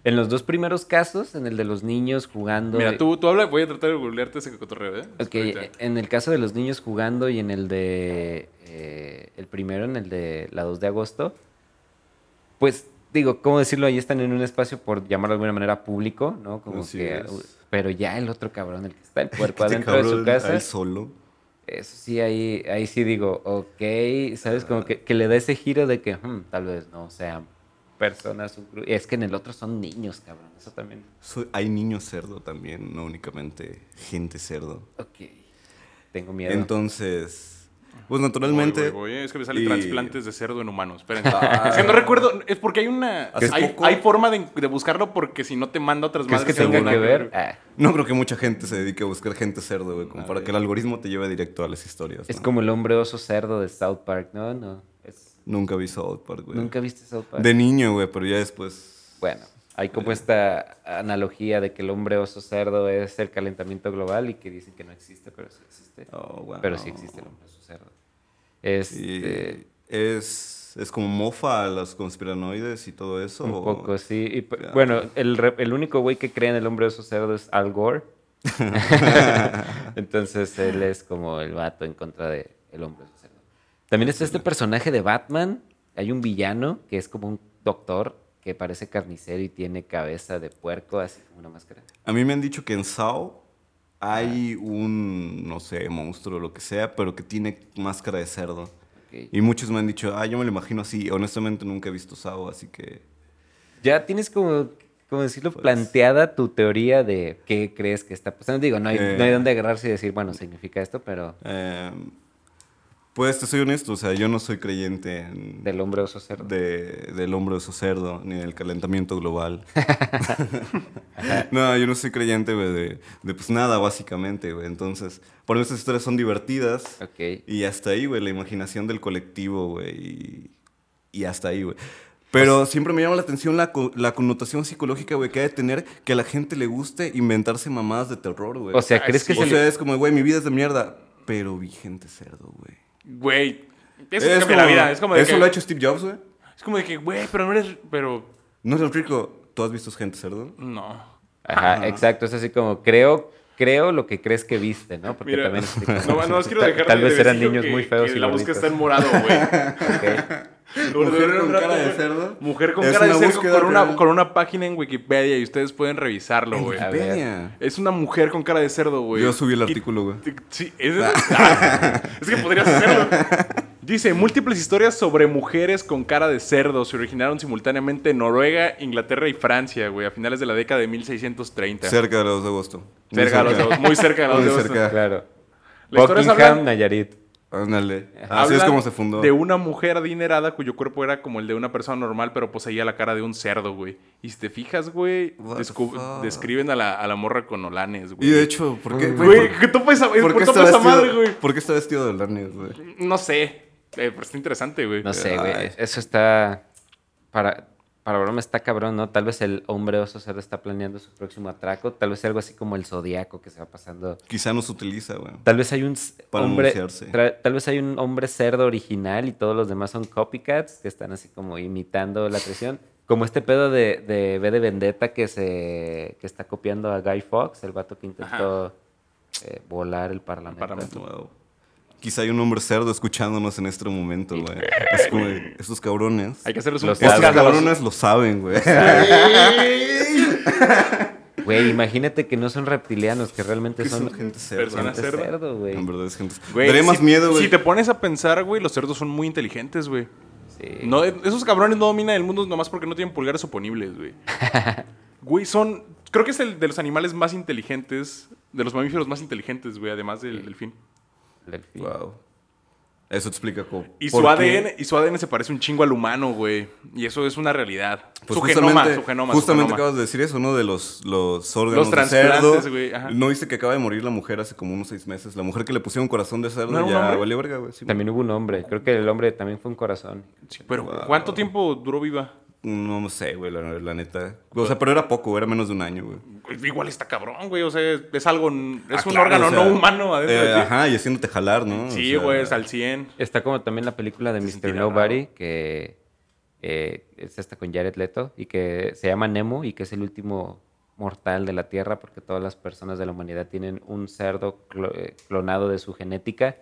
en los dos primeros casos, en el de los niños jugando... Mira, tú, tú habla, voy a tratar de googlearte ese cotorreo, ¿eh? Ok, en el caso de los niños jugando y en el de... eh, el primero, en el de la 2 de agosto, pues digo, ¿cómo decirlo? Ahí están en un espacio, por llamarlo de alguna manera, público, ¿no? Como Así que... es. Pero ya el otro cabrón, el que está el *laughs* puerco Este adentro de su cabrón casa... ahí solo. Eso sí, ahí, ahí sí digo, ok, ¿sabes? Como que, que le da ese giro de que hmm, tal vez no sean personas. un gru- Es que en el otro son niños, cabrón. Eso también. Soy- hay niños cerdo también, no únicamente gente cerdo. Ok. Tengo miedo. Entonces, pues naturalmente... Voy, voy, voy. Es que me salen y- trasplantes de cerdo en humanos. Espérense. Ah. es que no recuerdo. Es porque hay una. Hay, poco- hay forma de, de buscarlo porque si no te manda otras ¿Crees madres. que tenga según que ver? Ah, No creo que mucha gente se dedique a buscar gente cerdo, güey, como A para ver. que el algoritmo te lleve directo a las historias. es ¿no? como el hombre oso cerdo de South Park, ¿no? No. Nunca vi South Park, güey. Nunca viste South Park. De niño, güey, pero ya después... Bueno, hay como esta analogía de que el hombre oso cerdo es el calentamiento global y que dicen que no existe, pero sí existe. Oh, wow. Pero sí existe el hombre oso cerdo. Este. es, es como mofa a los conspiranoides y todo eso. Un o- poco, sí. Y, bueno, el, el único güey que cree en el hombre oso cerdo es Al Gore. *laughs* *laughs* Entonces él es como el vato en contra del el hombre oso cerdo. También está este personaje de Batman. Hay un villano que es como un doctor que parece carnicero y tiene cabeza de puerco, así como una máscara. A mí me han dicho que en Sao hay un, no sé, monstruo o lo que sea, pero que tiene máscara de cerdo. Y muchos me han dicho, ah, yo me lo imagino así. Honestamente nunca he visto Sao, así que... Ya tienes como, como decirlo, Pues- planteada tu teoría de qué crees que está pasando. Digo, no hay, Eh. no hay dónde agarrarse y decir, bueno, significa esto, pero eh, pues te soy honesto, o sea, yo no soy creyente en- del hombre oso cerdo. de- del hombre de su cerdo, ni del calentamiento global. *laughs* *laughs* no, yo no soy creyente, güey, de, de pues nada, básicamente, güey. Entonces, por eso estas historias son divertidas. Ok. Y hasta ahí, güey, la imaginación del colectivo, güey. Y, y hasta ahí, güey. Pero siempre me llama la atención la, co- la connotación psicológica, güey, que ha de tener que a la gente le guste inventarse mamadas de terror, güey. O sea, Ah, ¿crees que sí. se O le- sea, es como, güey, mi vida es de mierda, pero vi gente cerdo, güey. Güey. Eso te cambia la vida. Es como de eso que, lo ha hecho Steve Jobs, güey. Es como de que, güey, pero no eres. Pero. No es rico. ¿Tú has visto gente cerdo? No. Ajá, exacto. Es así como, creo, creo lo que crees que viste, ¿no? Porque Mira, también... es como- *laughs* no, no quiero dejar Tal de vez eran niños que- muy feos que y la búsqueda está en morado, güey. *laughs* Ok. Mujer con cara de cerdo. Mujer con Es cara de una cerdo con una, con una página en Wikipedia y ustedes pueden revisarlo, güey. Es una mujer con cara de cerdo, güey. Yo subí el artículo, güey. Sí, es, *laughs* Ah, es que podrías hacerlo. Dice, múltiples historias sobre mujeres con cara de cerdo se originaron simultáneamente en Noruega, Inglaterra y Francia, güey, a finales de la década de 1630. Cerca de la 2 de agosto. Muy Cerca de los de- muy cerca de la Muy dos de agosto. cerca. Claro. La historia Buckingham, habla- Nayarit. Ándale. Así es como se fundó. De una mujer adinerada cuyo cuerpo era como el de una persona normal, pero poseía la cara de un cerdo, güey. Y si te fijas, güey, describen a la, a la morra con olanes, güey. Y de hecho, ¿por qué? Güey, ¿qué topa esa, ¿por ¿por qué topa está esa vestido, madre, güey? ¿Por qué está vestido de lanes, güey? No sé, eh, pero está interesante, güey. No sé, güey. Eso está... Para, para broma está cabrón, ¿no? Tal vez el hombre oso cerdo está planeando su próximo atraco. Tal vez algo así como el zodiaco que se va pasando. Quizá no se utiliza, güey. Tal vez hay un Para hombre... Tal vez hay un hombre cerdo original y todos los demás son copycats que están así como imitando la traición. Como este pedo de, de V de Vendetta que se que está copiando a Guy Fawkes, el vato que intentó eh, volar el parlamento. Parlamento. Wow. Quizá hay un hombre cerdo escuchándonos en este momento, güey. Es como, estos cabrones. Hay que hacerles un Los Estos cabrones lo saben, güey. Güey, imagínate que no son reptilianos, que realmente son, son gente cerdo. personas gente cerdo. cerdo, güey. En verdad es gente. Güey, Daría más si- miedo, güey. Si te pones a pensar, güey, los cerdos son muy inteligentes, güey. Sí. No, esos cabrones no dominan el mundo nomás porque no tienen pulgares oponibles, güey. *laughs* Güey, son... Creo que es el de los animales más inteligentes, de los mamíferos más inteligentes, güey, además del delfín. Wow. Eso explica cómo. Y su, qué- ADN, y su ADN se parece un chingo al humano, güey. Y eso es una realidad. Pues su genoma, su genoma. su justamente genoma. acabas de decir eso, ¿no? De los, los órganos Los de trasplantes, cerdo. güey, ajá. ¿No viste que acaba de morir la mujer hace como unos seis meses? La mujer que le pusieron corazón de cerdo ¿No era un ya hombre? valió verga, güey. sí. También hubo un hombre. Creo que el hombre también fue un corazón. Sí, pero ¿cuánto tiempo duró viva? No sé, güey, la, la neta. O sea, pero era poco, era menos de un año, güey. Igual está cabrón, güey. O sea, es, algo. Es Ah, un claro, órgano o sea, no humano adentro eh, de ti. Ajá, y haciéndote jalar, ¿no? O Sí, sea, güey, es al 100. Está como también la película de Mr. Nobody, que eh, es esta con Jared Leto, y que se llama Nemo, y que es el último mortal de la Tierra, porque todas las personas de la humanidad tienen un cerdo eh, clonado de su genética,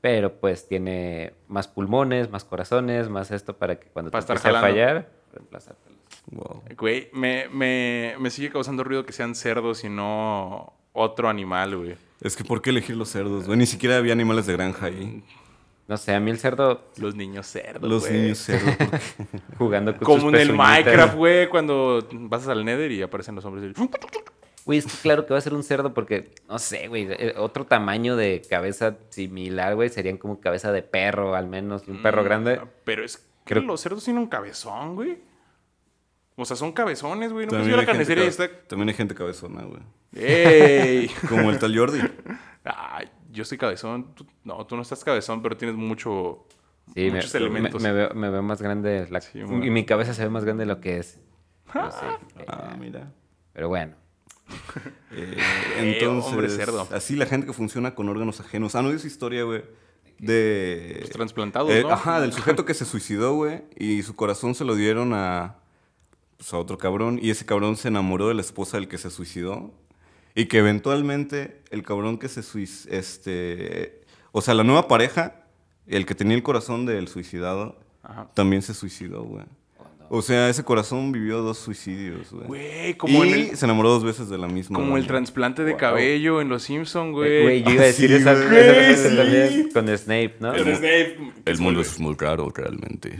pero pues tiene más pulmones, más corazones, más esto para que cuando Para te empiece a fallar, reemplazártelo. Wow. Güey, me, me, me sigue causando ruido que sean cerdos y no otro animal, güey. Es que ¿por qué elegir los cerdos, güey? Ni siquiera había animales de granja ahí. No sé, a mí el cerdo Los niños cerdos, Los güey. niños cerdos. *laughs* jugando con Como sus en el. Minecraft, güey, cuando vas al Nether y aparecen los hombres. y- Güey, es que claro que va a ser un cerdo porque, no sé, güey, eh, otro tamaño de cabeza similar, güey, serían como cabeza de perro al menos, un perro Mm, grande. Pero es que Creo- los cerdos tienen un cabezón, güey. O sea, son cabezones, güey. No me También la hay, gente, carnicería está... también hay gente cabezona, güey. ¡Ey! *laughs* Como el tal Jordi. Ay, yo soy cabezón. Tú- no, tú no estás cabezón, pero tienes mucho... Sí, muchos me- elementos. Me, veo, me veo más grande, la- Sí, y mi cabeza se ve más grande de lo que es. Pero, sí, eh, Ah, mira. pero bueno, Eh, *laughs* Eh, entonces, hombre cerdo. así la gente que funciona con órganos ajenos. Ah, no, esa historia, güey. De. Los trasplantados, Eh, ¿no? Ajá, del sujeto que se suicidó, güey. Y su corazón se lo dieron a. Pues a otro cabrón. Y ese cabrón se enamoró de la esposa del que se suicidó. Y que eventualmente el cabrón que se suicidó. Este. O sea, la nueva pareja, el que tenía el corazón del suicidado, Ajá. también se suicidó, güey. O sea, ese corazón vivió dos suicidios, güey. Güey, como y en el... se enamoró dos veces de la misma. Como el trasplante de Wow. cabello en Los Simpson, Eh, güey. güey, yo iba a Ah, decir sí, esa, güey. esa Sí. también con Snape, ¿no? El Snape. El *laughs* mundo es muy raro, realmente.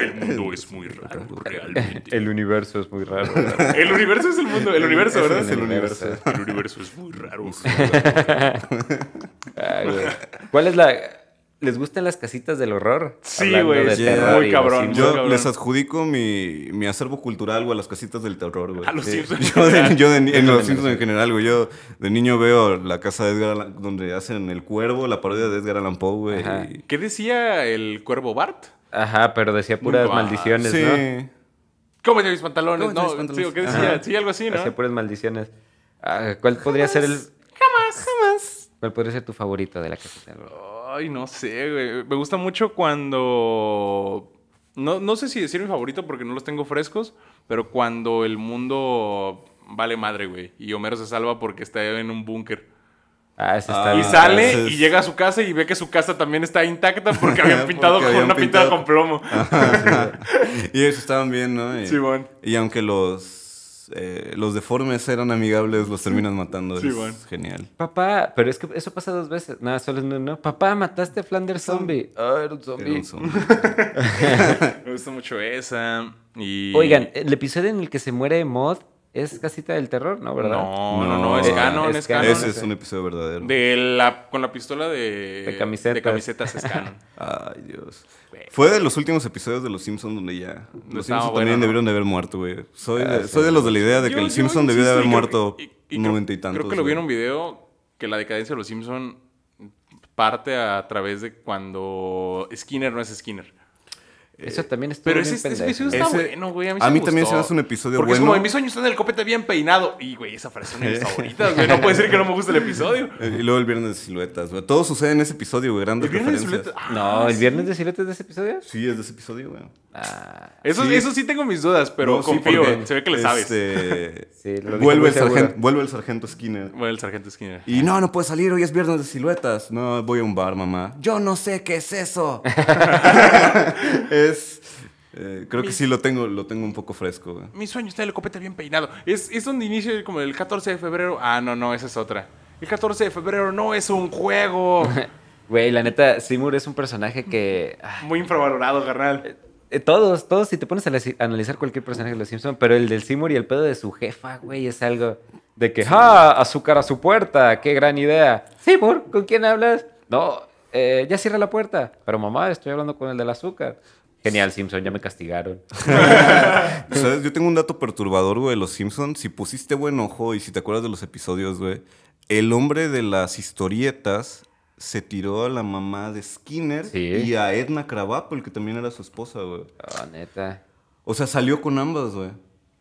El mundo es muy raro, realmente. El universo es muy raro. *laughs* El universo es el mundo. El universo, ¿verdad? es el universo. El universo es muy raro. Ay, *laughs* güey. ¿Cuál es la...? ¿Les gustan las casitas del horror? Sí, güey, muy cabrón. Yo- cabrón. les adjudico mi, mi acervo cultural, güey, a las casitas del terror, güey. *laughs* A los Sí. Simpsons. Yo, de, yo de en los Sí. Simpsons en general, güey. Yo de niño veo la casa de Edgar Allan donde hacen El Cuervo, la parodia de Edgar Allan Poe, güey. Y- ¿Qué decía el cuervo Bart? Ajá, pero decía puras Muy maldiciones, Sí. ¿no? Cómete mis pantalones. Cómete No, mis pantalones. sí, ¿o ¿qué decía? Ajá. Sí, algo así, ¿no? Hacía puras maldiciones. Ah, ¿Cuál podría ser el...? Jamás, jamás. ¿Cuál podría ser tu favorito de la casita del horror? Ay, no sé, güey. Me gusta mucho cuando... No, no sé si decir mi favorito porque no los tengo frescos, pero cuando el mundo vale madre, güey. Y Homero se salva porque está en un búnker. Ah, ese está Ah, Y sale ese es- y llega a su casa y ve que su casa también está intacta porque habían *laughs* pintado Porque con habían una pintada con plomo. y ellos estaban bien, ¿no? Y, Simón. y aunque los, eh, los deformes eran amigables, los terminan matando. Simón. Es genial. Papá, pero es que eso pasa dos veces. Nada, solo es no, no. Papá, mataste a Flanders Zombie. Ah, era un Era zombie. un zombie. *laughs* Me gusta mucho esa. Y... Oigan, el episodio en el que se muere Mod es casita del terror, ¿no? ¿Verdad? No, no, no, es No, canon, es es canon. Ese es un episodio verdadero. De la, con la pistola de, De camisetas. de camisetas es canon. *laughs* Ay, Dios. Fue de los últimos episodios de Los Simpsons donde ya... Los Simpsons bueno, también ¿no? debieron de haber muerto, güey. Soy, Ah, de, sí. soy de los de la idea de que Yo- el yo Simpson debió de haber y muerto y- y creo- noventa y tantos. Creo que lo vi en un video que la decadencia de los Simpson parte a través de cuando Skinner no es Skinner. Eso también estuvo Pero bien ese, ese episodio está Ese- bueno, güey. A mí, a sí mí me también gustó. se me hace un episodio Porque es bueno. como en mis sueños está en el copete bien peinado. Y, güey, esa frase es una de mis *laughs* favoritas, güey. No puede ser que no me guste el episodio. Eh, *laughs* Y luego el viernes de siluetas, güey. Todo sucede en ese episodio, güey. Grandes El viernes referencias. Zuleta- No, Ah, ¿el sí. viernes de siluetas de ese episodio? Sí, es de ese episodio, güey. Ah, Eso sí. Sí. eso sí tengo mis dudas, pero No, sí, confío. porque, se ve que le sabes. este, *laughs* Sí, lo vuelve, el sargento, vuelve el sargento Skinner. Bueno, el sargento Skinner. Y no, no puede salir, hoy es viernes de siluetas. No, voy a un bar, mamá. Yo no sé qué es eso. Es. eh, creo que sí lo tengo, lo tengo un poco fresco, güey. Mi sueño está en el copete bien peinado. Es, es donde inicia como el 14 de febrero. Ah, no, no, esa es otra. El 14 de febrero no es un juego. *laughs* Güey, la neta, Seymour es un personaje que... Muy infravalorado, carnal. eh, todos, todos, si te pones a la- a analizar cualquier personaje de los Simpsons, pero el del Seymour y el pedo de su jefa, güey, es algo de que, ¡ah! Azúcar a su puerta, qué gran idea. Seymour, ¿con quién hablas? No, eh, ya cierra la puerta. Pero mamá, estoy hablando con el del azúcar. Genial, Simpson, ya me castigaron. *laughs* ¿Sabes? Yo tengo un dato perturbador, güey, de los Simpsons. Si pusiste buen ojo y si te acuerdas de los episodios, güey, el hombre de las historietas se tiró a la mamá de Skinner Sí. y a Edna Krabappel, que también era su esposa, güey. Ah, neta. O sea, salió con ambas, güey.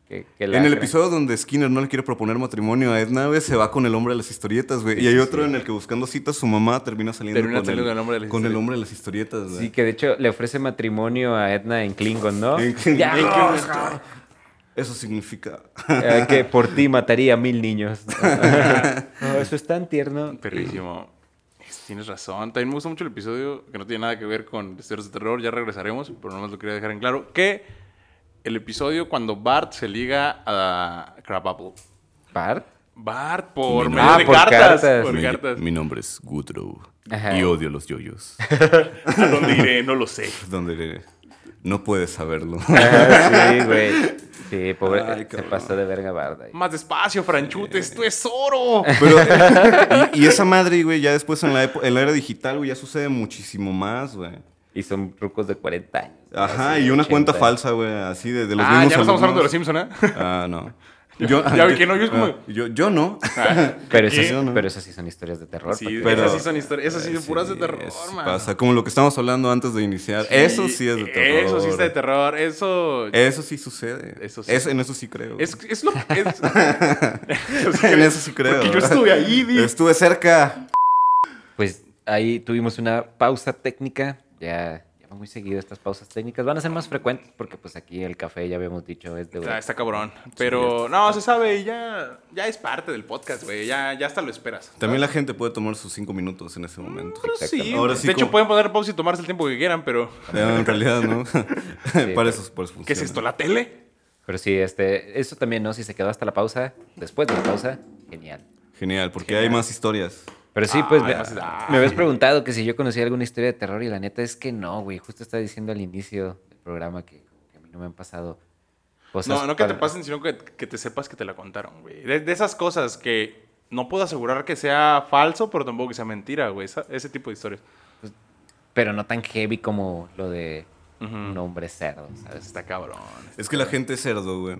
En el episodio donde Skinner no le quiere proponer matrimonio a Edna, güey, se va con el hombre de las historietas, güey. Y hay otro en el que buscando citas su mamá termina saliendo, Termina con, saliendo el, hombre de las con el historietas. hombre de las historietas, güey. Sí, que de hecho le ofrece matrimonio a Edna en Klingon, ¿no? En Klingon. Eso significa... Eh, que por ti mataría a mil niños. *laughs* No, eso es tan tierno. Perrísimo. Es- Tienes razón. También me gusta mucho el episodio que no tiene nada que ver con historias de terror. Ya regresaremos, pero nomás lo quería dejar en claro. Que el episodio cuando Bart se liga a Crabapple. ¿Bart? Bart por medio Ah, de por cartas. cartas. Por mi, cartas. mi nombre es Woodrow Ajá. y odio los yoyos. ¿A *laughs* dónde iré? No lo sé. Donde no puedes saberlo. *laughs* Ah, sí, güey. Sí, pobre. Ay, se pasó de verga Bart. ahí. Más despacio, Franchutes. ¡Esto es oro! Pero, y, y esa madre, güey, ya después en la, en la era digital, güey, ya sucede muchísimo más, güey. Y son rucos de 40 años. Ajá, Así, y una 80. cuenta falsa, güey, así de, de los Ah, mismos ya no estamos hablando de los alumnos. Simpson, ¿eh? Ah, no. *laughs* Yo, Ya vi que no, yo es como- ah, yo, yo no. *laughs* Pero esas, Yo no. pero esas sí son historias de terror. Sí, Pero- esas sí son historias. Esas sí son Sí, puras de terror, man. Pasa, como lo que estamos hablando antes de iniciar. eso sí es de terror. Eso sí está de terror. Eso. Eso sí sucede. Eso sí. Es- en eso sí creo. Es, es lo. Es, *laughs* en eso sí creo. Porque yo estuve ahí, di. Estuve cerca. Pues ahí tuvimos una pausa técnica. Ya, ya va muy seguido estas pausas técnicas. Van a ser más frecuentes porque pues aquí el café, ya habíamos dicho, es de... Está, está cabrón. Pero no, se sabe y ya, ya es parte del podcast, güey. Ya, ya hasta lo esperas. También la gente puede tomar sus cinco minutos en ese momento. Pero sí. Ahora de sí, hecho como- pueden poner pausa y tomarse el tiempo que quieran, pero Eh, En realidad, ¿no? *laughs* *laughs* para eso, por eso ¿qué es esto? ¿La tele? Pero sí, este, eso también, ¿no? Si se quedó hasta la pausa, después de la pausa, genial. Genial, porque Genial. hay más historias. Pero sí, pues Ah, me, ah. me habías preguntado que si yo conocía alguna historia de terror y la neta es que no, güey. Justo estaba diciendo al inicio del programa que, que a mí no me han pasado cosas. No, no que te pasen, sino que, que te sepas que te la contaron, güey. De, de esas cosas que no puedo asegurar que sea falso, pero tampoco que sea mentira, güey. Esa- ese tipo de historias. Pero no tan heavy como lo de un hombre cerdo, ¿sabes? Está cabrón. Es que la gente es cerdo, güey.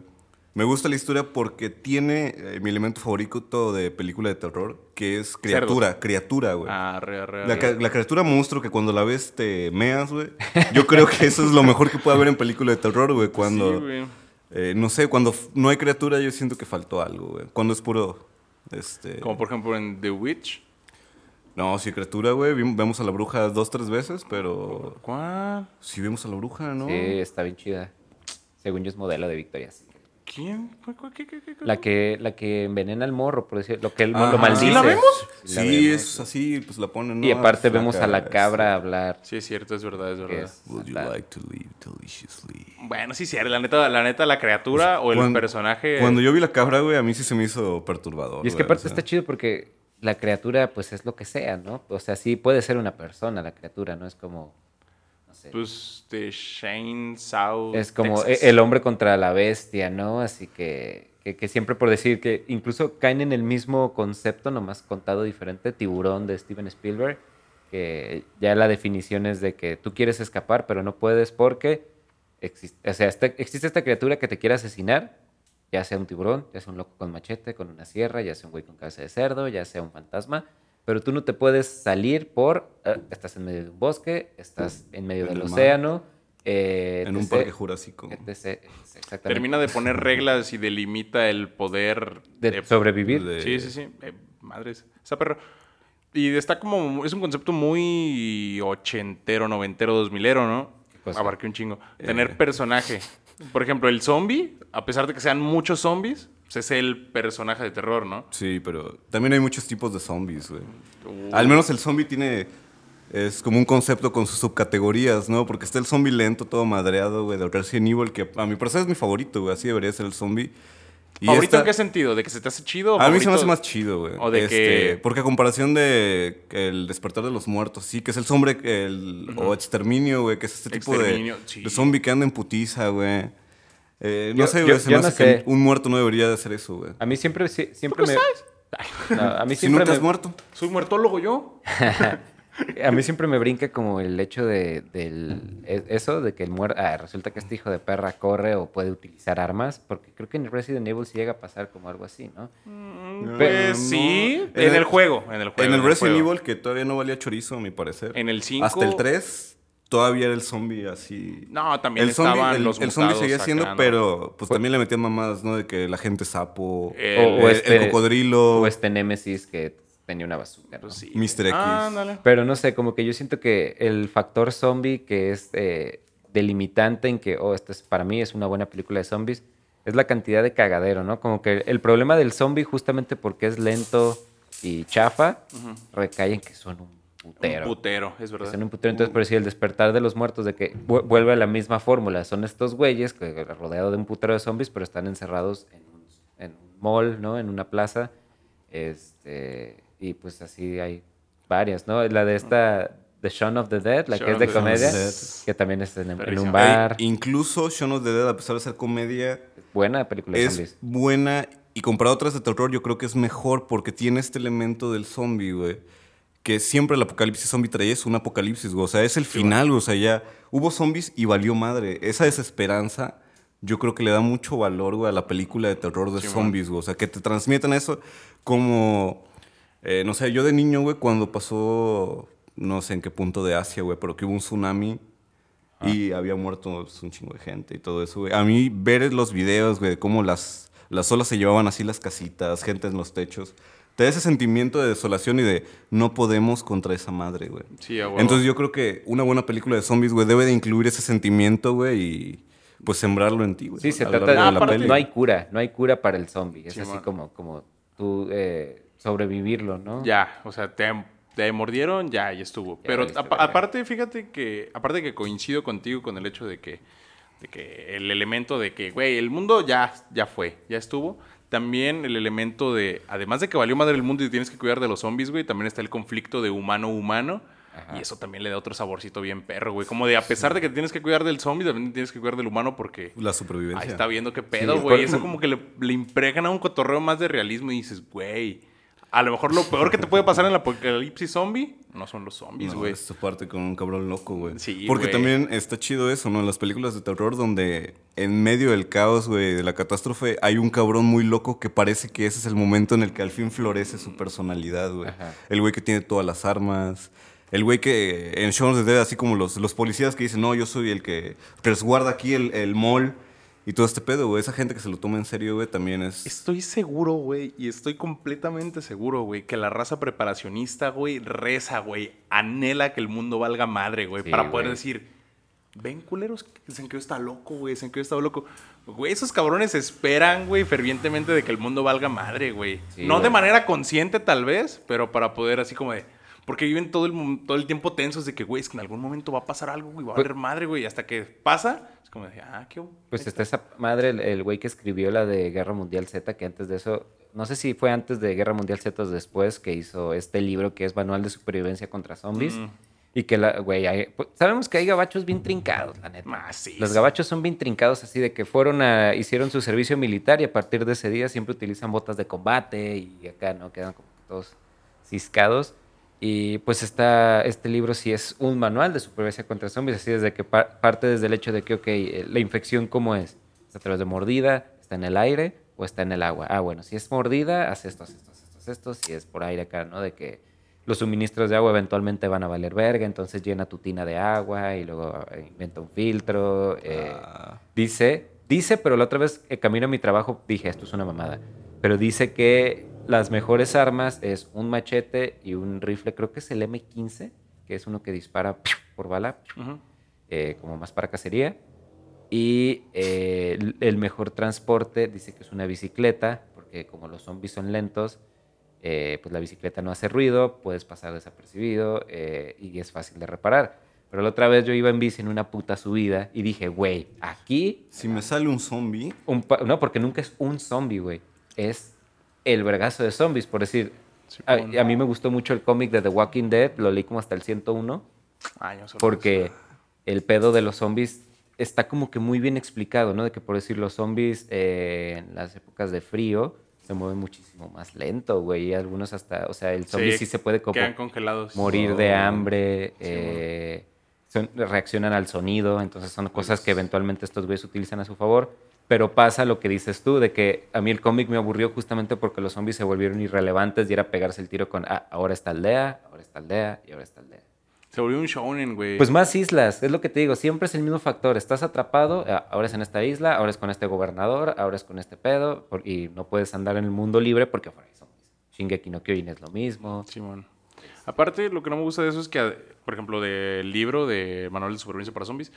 Me gusta la historia porque tiene eh, mi elemento favorito de película de terror, que es criatura, criatura, güey. Arre, arre, La, arre. ca- la criatura monstruo que cuando la ves te meas, güey. Yo creo que eso es lo mejor que puede haber en película de terror, güey. Cuando, Sí, güey. eh, no sé, cuando no hay criatura yo siento que faltó algo, güey. Cuando es puro, este... Como por ejemplo en The Witch. No, sí, criatura, güey. Vemos a la bruja dos, tres veces, pero... ¿Cuál? Sí vemos a la bruja, ¿no? Sí, está bien chida. Según yo es modelo de Victorias. ¿Quién? ¿Cuál, cuál, qué, qué, qué, qué? La que, la que envenena al morro, por decir, lo que él Ajá. lo maldice. ¿Sí la vemos? Sí, la Sí, vemos. es así, pues la ponen, ¿no? Y aparte Flaca, vemos a la cabra hablar. Sí, es cierto, es verdad, es verdad. es Would you like to live deliciously? Bueno, sí, sí, la neta, la neta, la criatura o el Cuando- personaje. Cuando yo vi la cabra, güey, a mí sí se me hizo perturbador. Y es que aparte o sea. está chido porque la criatura, pues es lo que sea, ¿no? O sea, sí puede ser una persona la criatura, ¿no? Es como, sé. Pues de Shane South. es como Texas. e- el hombre contra la bestia, ¿no? Así que, que, que siempre por decir que incluso caen en el mismo concepto, nomás contado diferente, tiburón de Steven Spielberg, que ya la definición es de que tú quieres escapar, pero no puedes porque existe, o sea, este- existe esta criatura que te quiere asesinar, ya sea un tiburón, ya sea un loco con machete, con una sierra, ya sea un güey con cabeza de cerdo, ya sea un fantasma, pero tú no te puedes salir por, eh, estás en medio de un bosque, estás en medio En del mar. océano, eh, En un parque jurásico. etc, exactamente. Termina de poner reglas y delimita el poder de sobrevivir. de- Sí, sí, sí. Eh, madres. Esa perro. Y está como. Es un concepto muy ochentero, noventero, dos milero, ¿no? Abarqué un chingo. Tener Eh. personaje. Por ejemplo, el zombie, a pesar de que sean muchos zombies, pues es el personaje de terror, ¿no? Sí, pero también hay muchos tipos de zombies, güey. Uh. Al menos el zombie tiene. Es como un concepto con sus subcategorías, ¿no? Porque está el zombie lento, todo madreado, güey, de Resident Evil, que a mi parecer es mi favorito, güey. Así debería ser el zombie. Y ¿Favorito esta- en qué sentido? ¿De que se te hace chido? o A mí se me hace más chido, güey. O de Este, que- Porque a comparación de El Despertar de los Muertos, sí, que es el zombie, el, o Exterminio, güey, que es este tipo de, sí. de zombie que anda en putiza, güey. Eh, no Yo- sé, yo- se yo me no hace que un muerto no debería de hacer eso, güey. A mí siempre, sí- siempre me... No, a mí Si siempre nunca me... has muerto. Soy muertólogo yo. *laughs* A mí siempre me brinca como el hecho de del, e- eso, de que el muerto, resulta que este hijo de perra corre o puede utilizar armas, porque creo que en Resident Evil sí llega a pasar como algo así, ¿no? Mm, Pero Pues sí, En en el- el juego, en el juego. En el Resident juego. Evil, que todavía no valía chorizo, a mi parecer. En el 5. Hasta el 3, todavía era el zombie así. No, también el zombie, estaban el, los el zombie seguía siendo, acá, ¿no? pero pues también le metían mamadas, ¿no? De que la gente sapo, El- el, o este- el cocodrilo, O este Némesis que tenía una bazooka, ¿no? Sí. Mr. X. Ándale. Pero no sé, como que yo siento que el factor zombie, que es eh, delimitante en que, oh, esto es, para mí es una buena película de zombies, es la cantidad de cagadero, ¿no? Como que el problema del zombie, justamente porque es lento y chafa, recae en que son un putero. Un putero, es Que verdad. son un putero. Entonces, por decir, el despertar de los muertos, de que vu- vuelve a la misma fórmula. Son estos güeyes que rodeados de un putero de zombies, pero están encerrados en un, en un mall, ¿no? En una plaza. Este, y pues así hay varias, ¿no? La de esta, The Shaun of the Dead, la que Shaun es de of the comedia, Dead. que también es en, en un bar. Ey, incluso Shaun of the Dead, a pesar de ser comedia, Buena película de es zombies. buena. Y comparado a otras de terror, yo creo que es mejor porque tiene este elemento del zombie, güey. Que siempre el apocalipsis zombie trae es un apocalipsis, güey. O sea, es el final, güey. O sea, ya hubo zombies y valió madre. Esa desesperanza, yo creo que le da mucho valor, güey, a la película de terror de Sí, zombies, güey. O sea, que te transmitan eso como. eh, no sé, yo de niño, güey, cuando pasó. No sé en qué punto de Asia, güey, pero que hubo un tsunami. Y había muerto pues, un chingo de gente y todo eso, güey. A mí ver los videos, güey, de cómo las, las olas se llevaban así las casitas, gente en los techos, te da ese sentimiento de desolación y de no podemos contra esa madre, güey. Sí, a huevo. Entonces yo creo que una buena película de zombies, güey, debe de incluir ese sentimiento, güey, y pues sembrarlo en ti, güey. Sí, se trata de... largo la peli. no hay cura, no hay cura para el zombie. Es Sí, así man. como, como tú eh, sobrevivirlo, ¿no? Ya, o sea, te, te mordieron, ya, ya estuvo. Pero aparte, fíjate que, aparte que coincido contigo con el hecho de que, de que el elemento de que, güey, el mundo ya, ya fue, ya estuvo. También el elemento de, además de que valió madre el mundo y tienes que cuidar de los zombies, güey, también está el conflicto de humano-humano. Ajá. Y eso también le da otro saborcito bien perro, güey. Como de, a pesar de que tienes que cuidar del zombie, también tienes que cuidar del humano porque La supervivencia. ahí está viendo qué pedo, Sí, güey. *laughs* Eso como que le, le impregna un cotorreo más de realismo y dices, güey, a lo mejor lo peor que te puede pasar en el apocalipsis zombie no son los zombies, No, güey. esto parte con un cabrón loco, güey. Sí, Porque güey. también está chido eso, ¿no? En las películas de terror donde en medio del caos, güey, de la catástrofe, hay un cabrón muy loco que parece que ese es el momento en el que al fin florece su personalidad, güey. El güey que tiene todas las armas. El güey que en Shaun of the Dead, así como los, los policías que dicen, no, yo soy el que resguarda aquí el, el mall y todo este pedo, güey. Esa gente que se lo toma en serio, güey, también es... Estoy seguro, güey, y estoy completamente seguro, güey, que la raza preparacionista, güey, reza, güey, anhela que el mundo valga madre, güey, Sí, para poder güey. decir, ven culeros, dicen que yo está loco, güey, dicen que yo está loco. Güey, esos cabrones esperan, güey, fervientemente de que el mundo valga madre, güey. Sí, no de manera consciente, tal vez, pero para poder así como de... Porque viven todo el, todo el tiempo tensos de que, güey, es que en algún momento va a pasar algo, güey, va a Pues- valer madre, güey, y hasta que pasa, es como de, ah, qué... Pues está esa madre, el- güey que escribió la de Guerra Mundial Z, que antes de eso, no sé si fue antes de Guerra Mundial Z o después, que hizo este libro que es Manual de Supervivencia contra Zombies. Mm. Y que, la, güey, hay- pues, sabemos que hay gabachos bien trincados, la neta. Ah, sí, Los gabachos son bien trincados, así de que fueron a, hicieron su servicio militar y a partir de ese día siempre utilizan botas de combate y acá, ¿no? Quedan como todos ciscados. Y pues está, este libro sí es un manual de supervivencia contra zombies, así desde que par- parte desde el hecho de que, ok, eh, la infección cómo es, es a través de mordida, está en el aire o está en el agua. Ah, bueno, si es mordida, haz esto, haz esto, haz esto, haz esto, si es por aire acá, ¿no? De que los suministros de agua eventualmente van a valer verga, entonces llena tu tina de agua y luego eh, inventa un filtro. eh, Ah. Dice, dice, pero la otra vez eh, camino a mi trabajo dije, esto es una mamada, pero dice que las mejores armas es un machete y un rifle, creo que es el M15, que es uno que dispara por bala, eh, como más para cacería. Y eh, el- mejor transporte dice que es una bicicleta, porque como los zombies son lentos, eh, pues la bicicleta no hace ruido, puedes pasar desapercibido eh, y es fácil de reparar. Pero la otra vez yo iba en bici en una puta subida y dije, güey, aquí Si me sale un zombie, un pa- no, porque nunca es un zombie, güey. Es el vergazo de zombies, por decir. Sí, a, mí me gustó mucho el cómic de The Walking Dead, lo leí como hasta el 101, Ay, no porque el pedo de los zombies está como que muy bien explicado, ¿no? De que por decir los zombies eh, en las épocas de frío se mueven muchísimo más lento, güey. Y algunos hasta, o sea, el zombie sí, se puede como Quedan congelados. morir de hambre, eh, son- reaccionan al sonido, entonces son cosas que eventualmente estos güeyes utilizan a su favor. Pero pasa lo que dices tú, de que a mí el cómic me aburrió justamente porque los zombies se volvieron irrelevantes y era pegarse el tiro con, ah, ahora está aldea, ahora está aldea y ahora está aldea. Se volvió un shonen, güey. Pues más islas, es lo que te digo, siempre es el mismo factor. Estás atrapado, ah, ahora es en esta isla, ahora es con este gobernador, ahora es con este pedo, y no puedes andar en el mundo libre porque afuera hay zombies. Shingeki no Kyojin es lo mismo. Simón. Aparte, lo que no me gusta de eso es que, por ejemplo, del libro de Manual de Supervivencia para Zombies,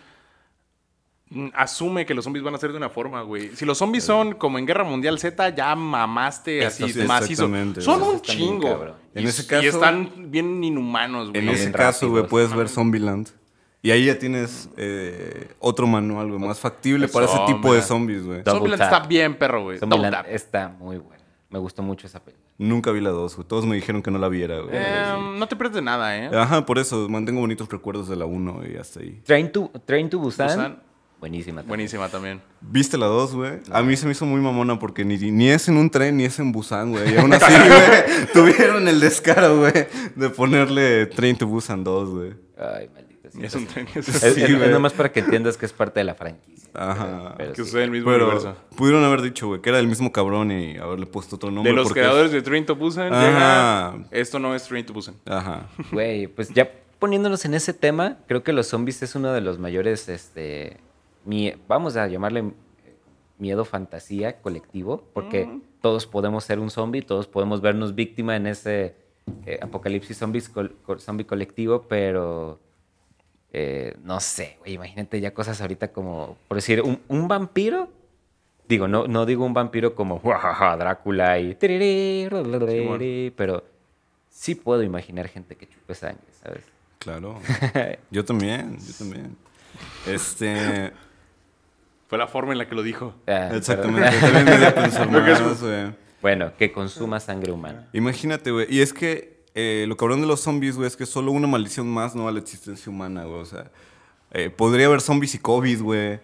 asume que los zombies van a ser de una forma, güey. Si los zombies son como en Guerra Mundial Z, ya mamaste así sí, macizo. Son un chingo. cabrón. En Y- ese Y caso- están bien inhumanos, güey. En Bien ese caso, güey, puedes ver Zombieland. Y ahí ya tienes eh, otro manual, güey, más factible para ese tipo de zombies, güey. Zombieland tap. está bien, perro, güey. Zombieland está muy buena. Me gustó mucho esa película. Nunca vi la 2, güey. Todos me dijeron que no la viera, güey. Em, no te pierdes de nada, ¿eh? Ajá, por eso mantengo bonitos recuerdos de la 1 y hasta ahí. Train to, Train to Busan, Busan. Buenísima. también. Buenísima también. ¿Viste la 2, güey? A mí se me hizo muy mamona porque ni, ni es en un tren ni es en Busan, güey. Y aún *laughs* así, güey, tuvieron el descaro, güey, de ponerle Train to Busan 2, güey. Ay, maldita sea. Es un tren. Es, Sí, es- es güey. nomás para que entiendas que es parte de la franquicia. Ajá. Pero Que sí. en el mismo Pero universo. pudieron haber dicho, güey, que era el mismo cabrón y haberle puesto otro nombre. De los porque- creadores de Train to Busan, Ajá. llega, esto no es Train to Busan. Ajá. Güey, pues ya poniéndonos en ese tema, creo que los zombies es uno de los mayores, este, vamos a llamarle eh, miedo fantasía colectivo, porque todos podemos ser un zombie, todos podemos vernos víctima en ese eh, apocalipsis zombies col- co- zombie colectivo, pero eh, no sé, güey, imagínate ya cosas ahorita como, por decir, un, un vampiro. Digo, no, no digo un vampiro como "Juajaja, Drácula y... tiriri, Pero sí puedo imaginar gente que chupe sangre, ¿sabes? Claro. *laughs* Yo también, yo también. Este. Fue la forma en la que lo dijo. Ah, Exactamente. También me dio a pensar Lo que es- más, *laughs* güey. Bueno, que consuma sangre humana. Imagínate, güey. Y es que eh, lo cabrón de los zombies, güey, es que solo una maldición más, ¿no? A la existencia humana, güey. O sea, eh, podría haber zombies y COVID, güey.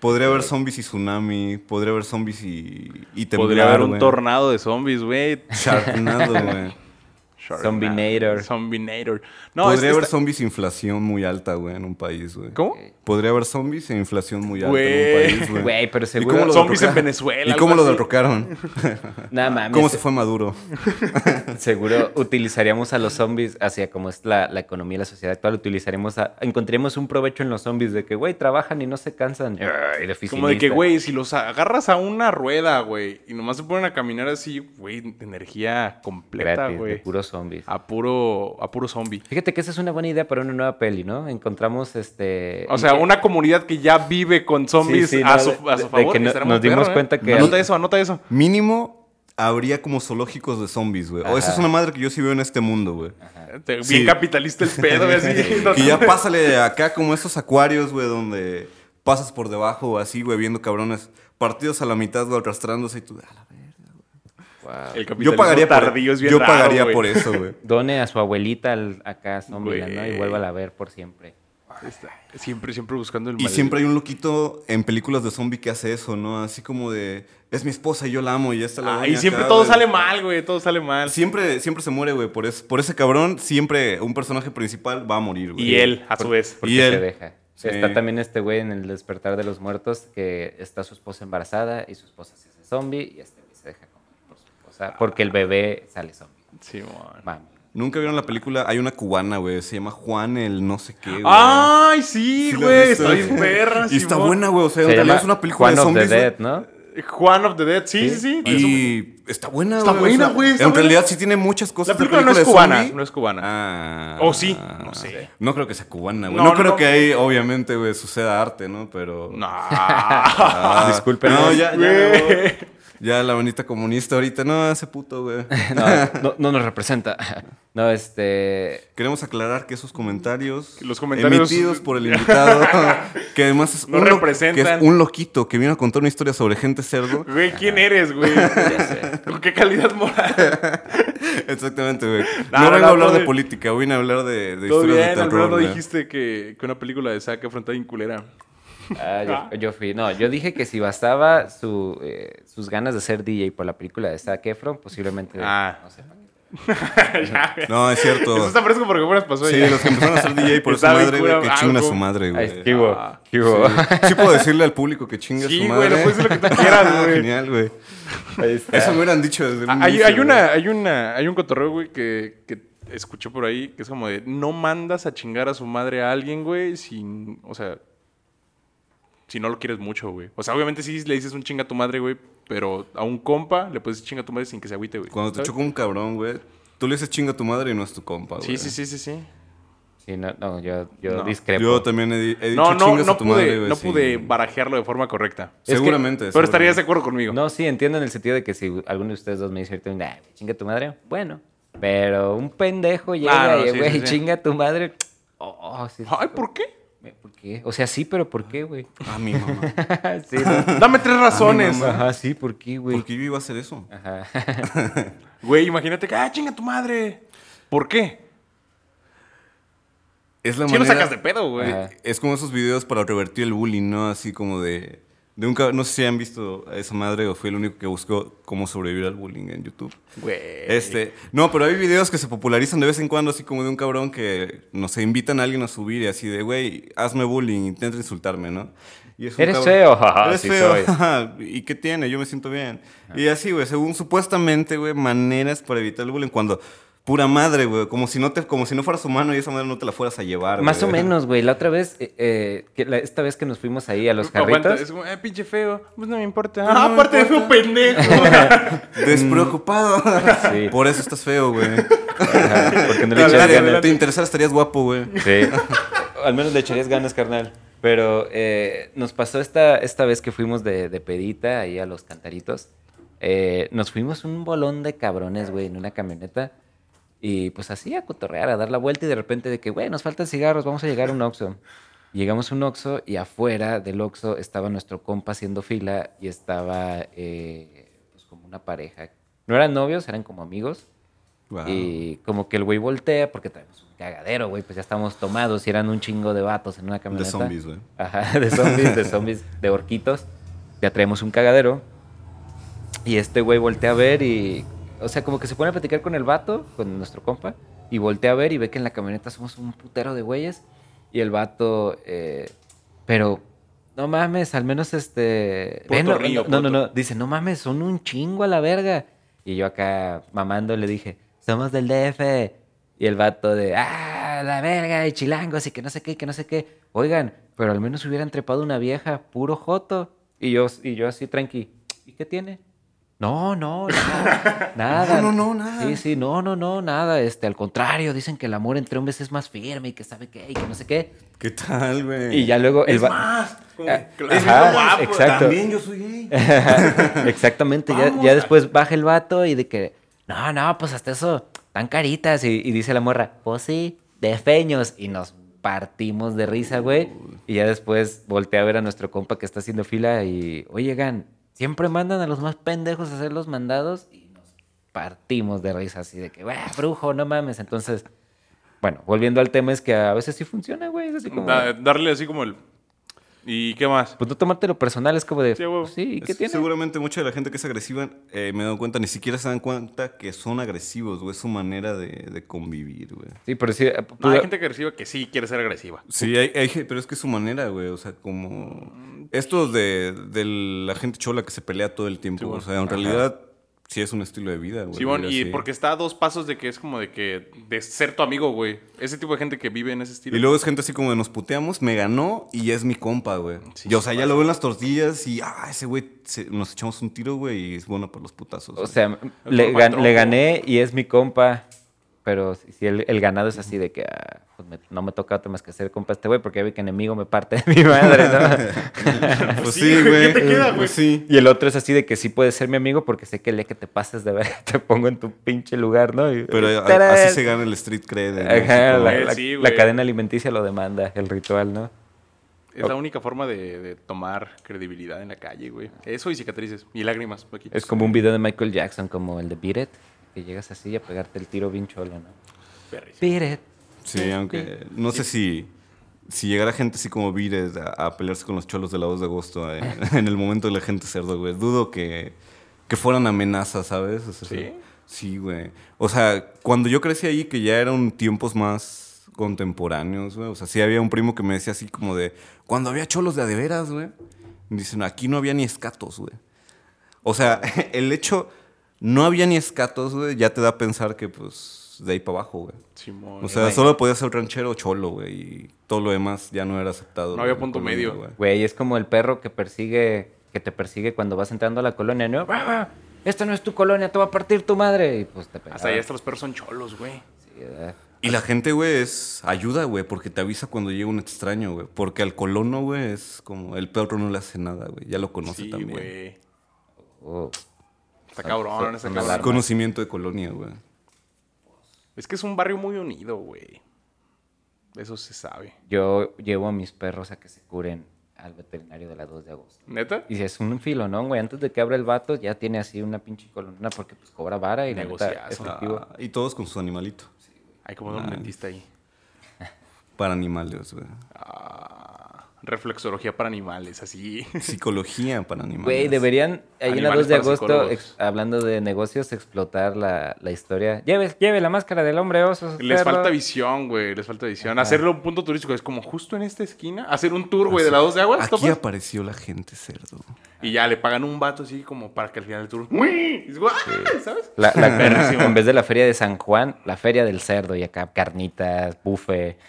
Podría haber zombies y tsunami. Podría haber zombies y, y temblar, Podría haber un tornado de zombies, güey. Sharknado, güey. *laughs* Zombinator. Zombinator. No, Podría es que haber está- zombies e inflación muy alta, güey, en un país, güey. ¿Cómo? Podría haber zombies e inflación muy alta Güey. en un país, güey. Güey, pero ¿Y cómo lo Zombies en derrocaron? Venezuela, ¿Y cómo lo derrocaron? *laughs* Nada mames. ¿Cómo se fue Maduro? *laughs* Seguro utilizaríamos a los zombies hacia como es la, la economía y la sociedad actual. Utilizaríamos a, encontraríamos un provecho en los zombies de que, güey, trabajan y no se cansan. De Como de que, güey, si los agarras a una rueda, güey, y nomás se ponen a caminar así, güey, de energía completa, Gratis, de güey. Zombies. A puro, a puro zombie. Fíjate que esa es una buena idea para una nueva peli, ¿no? Encontramos este... O sea, una comunidad que ya vive con zombies Sí, sí, a, no, su, de- a su de favor. que no- nos dimos perro, ¿eh? cuenta que- Anota eso, anota eso. Mínimo habría como zoológicos de zombies, güey. O esa es una madre que yo sí veo en este mundo, güey. Bien Sí. capitalista el pedo, *laughs* güey, así. Que ya pásale acá como esos acuarios, güey, donde pasas por debajo o así, güey, viendo cabrones partidos a la mitad, güey, arrastrándose y tú, a la. El Yo pagaría, por, tardío es bien yo raro, pagaría por eso, güey. *laughs* Done a su abuelita al- acá a Zombieland, ¿no? Y vuelva a ver por siempre. Está- Siempre, siempre buscando el Y mal- siempre hay un loquito en películas de zombie que hace eso, ¿no? Así como de, es mi esposa y yo la amo y ya está la Ah, y siempre acá, todo güey. sale mal, güey. Todo sale mal. Siempre, siempre se muere, güey. Por, es- por ese cabrón, siempre un personaje principal va a morir, güey. Y él, a su vez. Porque Y se él. deja. Sí. Está también este güey en el despertar de los muertos que está su esposa embarazada y su esposa se hace zombie y este güey se deja porque el bebé sale zombie. Sí, man. Mami. Nunca vieron la película, hay una cubana, güey. Se llama Juan el no sé qué, güey. ¡Ay, sí, ¿Sí la güey! está bien perra, Y está buena, güey. O sea, en realidad es una película Juan de of the zombies. Dead, ¿no? Juan of the Dead, sí, sí, sí. Y está buena, Está güey. o buena, sea, güey, está En buena. realidad sí tiene muchas cosas. La película no es cubana, zombie. no es cubana. Ah. O sí, no sé. No creo que sea cubana, güey. No, No, no, creo no. que ahí, obviamente, güey, suceda arte, ¿no? Pero. *laughs* No. Ah, Discúlpenos. No, ya, ya. Ya la bonita comunista ahorita. No, ese puto, güey. *laughs* No, no, no nos representa. *laughs* No, este. Queremos aclarar que esos comentarios, Los comentarios- emitidos por el invitado, *laughs* que además es, No un, representan. que es un loquito que vino a contar una historia sobre gente cerdo. Güey, ¿quién eres, güey? ¿Con qué calidad moral? Exactamente, güey. No, No, vengo a hablar de política, vine a hablar de, de historias bien, de terror. no dijiste que, que una película de Zack Efron está bien culera. Ah, yo, Ah. yo fui. No, yo dije que si bastaba su, eh, sus ganas de ser DJ por la película de Zac Efron, posiblemente. Ah. No sé. *laughs* Güey. No, es cierto. Eso está fresco porque apenas pasó Sí, ya. los que empezaron a ser DJ por *laughs* su madre, güey, que ah, chingan a su madre, güey. Ah. ¿Qué hubo? Sí puedo decirle al público que chingue a Sí, su güey, madre. le puedes decir lo que tú quieras, güey. Genial, güey. Eso me hubieran dicho desde Ah, Hay, inicio, hay güey. una, hay una, hay un cotorreo, güey, que, que escuché por ahí, que es como de, no mandas a chingar a su madre a alguien, güey, sin, o sea, si no lo quieres mucho, güey. O sea, obviamente sí le dices un chinga a tu madre, güey, pero a un compa le puedes decir chinga a tu madre sin que se agüite, güey. Cuando te choca un cabrón, güey, tú le dices chinga a tu madre y no es tu compa, güey. Sí, sí, sí, sí, sí. Sí, no, no, yo, yo No. discrepo. Yo también he, di- he dicho No, no, chingas no a tu pude, madre, güey. no sí. pude barajearlo de forma correcta. Es que- Seguramente. Pero estarías de acuerdo conmigo. No, sí, entiendo en el sentido de que si alguno de ustedes dos me dice "Nah, chinga tu madre, bueno. Pero un pendejo llega Ah, no, y, güey, sí, sí. chinga tu madre. Oh. Ay, ¿por qué? ¿Por qué? O sea, sí, pero ¿por qué, güey? A mi mamá. *laughs* sí, no. *laughs* Dame tres razones. mamá. Ajá, sí, ¿por qué, güey? ¿Por qué yo iba a hacer eso? Ajá. *laughs* Güey, imagínate que, ah, chinga tu madre. ¿Por qué? Es la Si lo manera... sacas de pedo, güey. Ajá. Es como esos videos para revertir el bullying, ¿no? Así como de... de un No sé si han visto a esa madre o fue el único que buscó cómo sobrevivir al bullying en YouTube. Güey. Este, no, pero hay videos que se popularizan de vez en cuando, así como de un cabrón que, no sé, invitan a alguien a subir y así de, güey, hazme bullying, intenta insultarme, ¿no? Y es un Eres cabrón- feo, jaja, Eres sí feo, soy. *laughs* jaja, ¿Y qué tiene? Yo me siento bien. Y así, güey, según supuestamente, güey, maneras para evitar el bullying cuando... Pura madre, güey, como si no te, como si no fueras humano y esa madre no te la fueras a llevar. Más o *laughs* menos, güey. La otra vez, eh, eh, que la- esta vez que nos fuimos ahí a los Aguanta, carritos. es como, eh, pinche feo. Pues no me importa. Pues no ah, me aparte de feo importa. pendejo. *laughs* *laughs* Despreocupado. Sí. Por eso estás feo, güey. Ajá, porque no le echas te- ganas. te interesara, estarías guapo, güey. Sí. Al menos le echarías ganas, carnal. Pero eh, nos pasó esta, esta vez que fuimos de, de pedita ahí a los cantaritos. Eh, nos fuimos un bolón de cabrones, güey, en una camioneta. Y pues así a cotorrear, a dar la vuelta y de repente de que, güey, nos faltan cigarros, vamos a llegar a un Oxxo. Llegamos a un Oxxo y afuera del Oxxo estaba nuestro compa haciendo fila y estaba eh, pues como una pareja. No eran novios, eran como amigos. Wow. Y como que el güey voltea porque traemos un cagadero, güey, pues ya estamos tomados y eran un chingo de vatos en una De camioneta. zombies, güey. Ajá, *laughs* de zombies, de zombies, de orquitos. Ya traemos un cagadero. Y este güey voltea a ver y... O sea, como que se pone a platicar con el vato, con nuestro compa, y voltea a ver y ve que en la camioneta somos un putero de güeyes. Y el vato... eh, pero... No mames, al menos este... Ven, no, Río, no, no, Puerto- no, dice, no mames, son un chingo a la verga. Y yo acá mamando le dije, somos del DF. Y el vato de, ah, la verga, y chilangos, y que no sé qué, que no sé qué. Oigan, pero al menos hubieran trepado una vieja, puro joto. Y yo, y yo así tranqui, ¿y qué tiene? No, no, *laughs* nada. No, no, no, nada. Sí, sí, no, no, no, nada. Este, al contrario, dicen que el amor entre hombres es más firme y que sabe qué, y que no sé qué. ¿Qué tal, güey? Y ya luego el Es más. Como, Ah, ajá, es guapo. exacto. También yo soy gay. *laughs* Exactamente, ya, después baja el vato y de que, no, no, pues hasta eso, tan caritas. Y, y dice la morra, pues sí, de feños. Y nos partimos de risa, güey. Y ya después volteé a ver a nuestro compa que está haciendo fila y, oigan, siempre mandan a los más pendejos a hacer los mandados y nos partimos de risa, así de que, brujo, no mames. Entonces, bueno, volviendo al tema, es que a veces sí funciona, güey. Es así como, Da- darle así como el. ¿Y qué más? pues no tomártelo personal, es como de, Sí, pues sí, ¿qué Es- tiene? Seguramente mucha de la gente que es agresiva, eh, me he dado cuenta, ni siquiera se dan cuenta que son agresivos, güey. Es su manera de, de convivir, güey. Sí, pero sí. No, hay gente agresiva que sí quiere ser agresiva. Sí, hay, hay pero es que es su manera, güey. O sea, como... Esto de, de la gente chola que se pelea todo el tiempo. Sí, bueno. O sea, en realidad sí es un estilo de vida, güey. Simón, vivir y así. porque está a dos pasos de que es como de que. de ser tu amigo, güey. Ese tipo de gente que vive en ese estilo. Y luego es gente así como de nos puteamos, me ganó y ya es mi compa, güey. Sí, y o sea, sí ya lo veo en las tortillas y, ah, ese güey, se- nos echamos un tiro, güey, y es bueno para los putazos. O güey. sea, gan- le gané y es mi compa. Pero si, si el, el ganado es así de que ah, pues me- no me toca otra más que ser compa este güey, porque ya ve que enemigo me parte de mi madre, ¿no? *laughs* pues Sí, sí, güey. ¿qué te queda, güey? Pues sí. y el otro es así de que sí puedes ser mi amigo porque sé que el día que te pases de ver *laughs* te pongo en tu pinche lugar, ¿no? Y- Pero así se gana el street cred. Ajá, la, güey. la- Sí, la güey. cadena alimenticia lo demanda, el ritual, ¿no? Es la única forma de, de tomar credibilidad en la calle, güey. Eso y cicatrices. Y lágrimas. poquitos. Es como un video de Michael Jackson, como el de Beat It, que llegas así a pegarte el tiro bien cholo, ¿no? Perrísimo. Beat It. Sí, aunque no sé si si llegara gente así como Vires a, a pelearse con los cholos de la 2 de agosto eh, *laughs* en el momento de la gente cerdo, güey, dudo que, que fueran amenazas, ¿sabes? O sea, ¿Sí? Sí, güey. O sea, cuando yo crecí ahí, que ya eran tiempos más contemporáneos, güey. O sea, sí había un primo que me decía así como de, cuando había cholos de a de veras, güey. Dicen, aquí no había ni escatos, güey. O sea, *laughs* el hecho, no había ni escatos, güey, ya te da a pensar que, pues, de ahí para abajo, güey. Simón. O sea, solo podía ser ranchero o cholo, güey. Y todo lo demás ya no era aceptado. No había güey, punto medio. colonia, Güey, es como el perro que persigue, que te persigue cuando vas entrando a la colonia, ¿no? Esta no es tu colonia, te va a partir tu madre. Y pues te pegaba. Hasta allá hasta los perros son cholos, güey. Sí, ¿verdad? Y la gente, güey, es ayuda, güey, porque te avisa cuando llega un extraño, güey. Porque al colono, güey, es como el perro no le hace nada, güey. Ya lo conoce Sí, también. güey. Oh. Está cabrón, son cabrón. Conocimiento de colonia, güey. Es que es un barrio muy unido, güey. Eso se sabe. Yo llevo a mis perros a que se curen al veterinario de la 2 de agosto. ¿Neta? Y es un filo, ¿no, güey? Antes de que abra el vato, ya tiene así una pinche columna porque pues cobra vara y Negociazo. efectivo. Ah, y todos con su animalito. Hay como un dentista ahí. Para animales, güey. Ah, reflexología para animales, así. *laughs* Psicología para animales. Güey, deberían, ahí en la Animales 2 de agosto, ex- hablando de negocios, explotar la, la historia. Lleve, lleve la máscara del hombre oso. Les falta visión, güey. Les falta visión. Hacerlo un punto turístico. Es como justo en esta esquina. Hacer un tour, güey, de la dos de aguas. Aquí ¿topas? apareció la gente cerdo. Y ya le pagan un vato así como para que al final del tour. ¡Uy! "¡Guau!", ¿Sabes? La- la- *laughs* en vez de la feria de San Juan, la feria del cerdo y acá carnitas, bufe. *laughs*